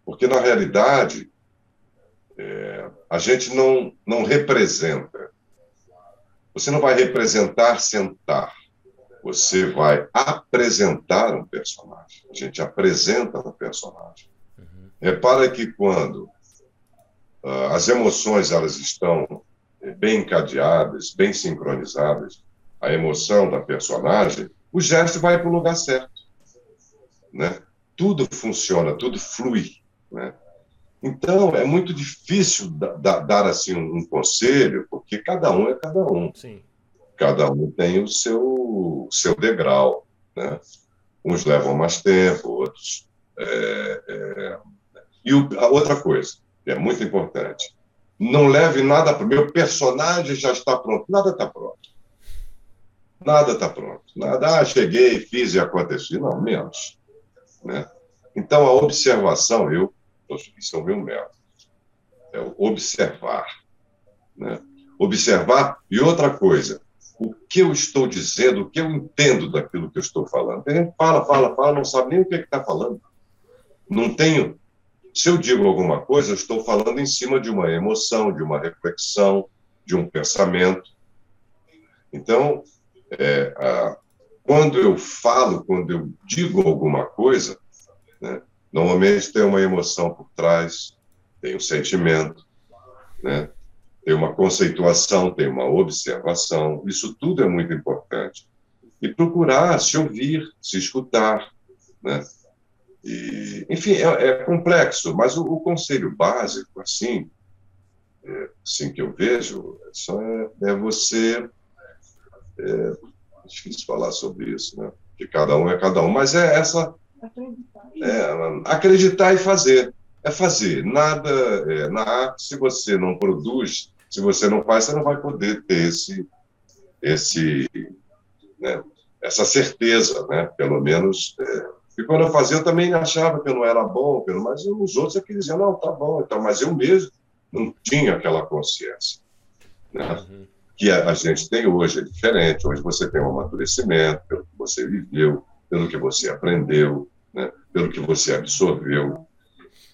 Porque, na realidade, é, a gente não, não representa. Você não vai representar sentar. Você vai apresentar um personagem. A gente apresenta um personagem. Uhum. Repara que quando uh, as emoções elas estão bem encadeadas, bem sincronizadas, a emoção da personagem, o gesto vai para o lugar certo. Né? Tudo funciona, tudo flui. Né? Então, é muito difícil da, dar assim um, um, conselho, porque cada um é cada um. Sim. Cada um tem o seu, seu degrau. Né? Uns levam mais tempo, outros. É, é... E o, a outra coisa, que é muito importante, não leve nada para meu personagem já está pronto. Nada está pronto. Nada está pronto. Nada, ah, cheguei, fiz e aconteceu. Não, menos. Né? Então, a observação, eu, isso é o meu método, é observar. Né? Observar, e outra coisa, o que eu estou dizendo, o que eu entendo daquilo que eu estou falando. A gente fala, fala, fala, não sabe nem o que é está falando. Não tenho. Se eu digo alguma coisa, eu estou falando em cima de uma emoção, de uma reflexão, de um pensamento. Então, é, a, quando eu falo, quando eu digo alguma coisa, né, normalmente tem uma emoção por trás, tem um sentimento, né, tem uma conceituação, tem uma observação. Isso tudo é muito importante. E procurar se ouvir, se escutar. Né? E, enfim, é, é, complexo, mas o, o conselho básico, assim, é, assim que eu vejo, é só é, é você é difícil falar sobre isso, né? Que cada um é cada um, mas é essa é, acreditar e fazer. É fazer. Nada é, na arte, se você não produz, se você não faz, você não vai poder ter esse, esse, né, essa certeza, né? Pelo menos. E quando eu fazia, eu também achava que eu não era bom, mas os outros é que diziam, não, tá bom, então, mas eu mesmo não tinha aquela consciência. Né? Uhum que a, gente tem hoje é diferente. Hoje você tem um amadurecimento pelo que você viveu, pelo que você aprendeu, né? pelo que você absorveu.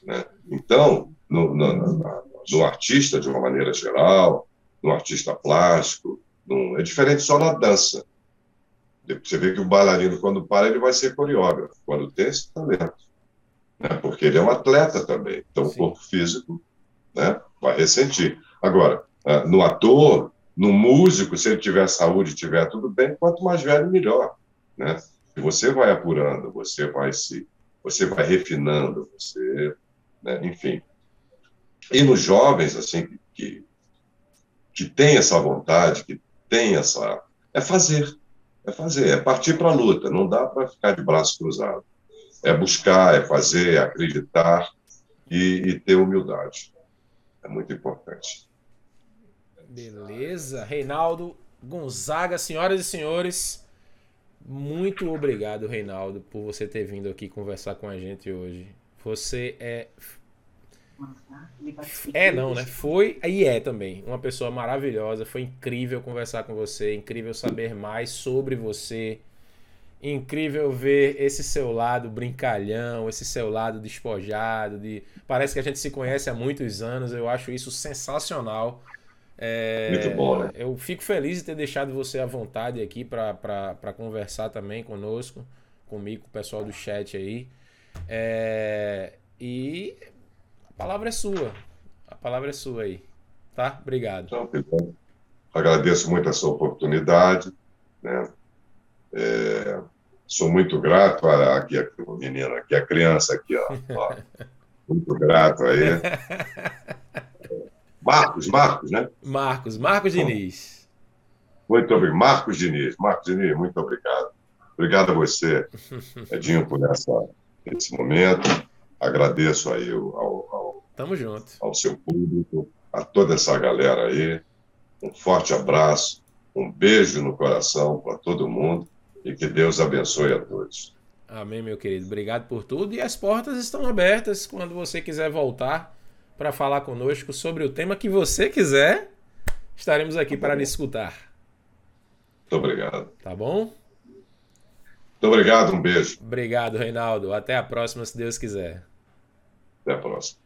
Né? Então, no, no, no, no, artista, de uma maneira geral, num artista plástico. Num... É diferente só na dança. Você vê que o bailarino, quando para, ele vai ser coreógrafo, quando tem esse talento. Né? Porque ele é um atleta também. Então, Sim. o corpo físico né, vai ressentir. Agora, ah, no ator, no músico, se ele tiver saúde, tiver tudo bem, quanto mais velho, melhor. Né? E você vai apurando, você vai se, você vai refinando, você, né? enfim. E nos jovens, assim, que, que tem essa vontade, que tem essa, é fazer, é fazer, é partir para a luta. Não dá para ficar de braço cruzado. É buscar, é fazer, é acreditar e, e ter humildade. É muito importante. Beleza. Reinaldo Gonzaga, senhoras e senhores, muito obrigado, Reinaldo, por você ter vindo aqui conversar com a gente hoje. Você é. É, não, né? Foi e é também. Uma pessoa maravilhosa. Foi incrível conversar com você. Incrível saber mais sobre você. Incrível ver esse seu lado brincalhão, esse seu lado despojado. De... Parece que a gente se conhece há muitos anos. Eu acho isso sensacional. É, Muito bom, né? Eu fico feliz de ter deixado você à vontade aqui para conversar também conosco, comigo, com o pessoal do chat aí. É, e a palavra é sua. A palavra é sua aí. Tá? Obrigado. Então, agradeço muito essa oportunidade. Né? É, sou muito grato a, aqui a menina, aqui a criança aqui, ó, ó. muito grato aí. Marcos, Marcos, né? Marcos, Marcos Diniz. Muito obrigado. Marcos Diniz. Marcos Diniz, muito obrigado. Obrigado a você, Edinho, por essa, esse momento. Agradeço aí ao, ao, Tamo junto. ao seu público, a toda essa galera aí. Um forte abraço, um beijo no coração para todo mundo e que Deus abençoe a todos. Amém, meu querido. Obrigado por tudo. E as portas estão abertas quando você quiser voltar para falar conosco sobre o tema que você quiser. Estaremos aqui para lhe escutar. Muito obrigado. Tá bom? Muito obrigado, um beijo. Obrigado, Reinaldo. Até a próxima, se Deus quiser. Até a próxima.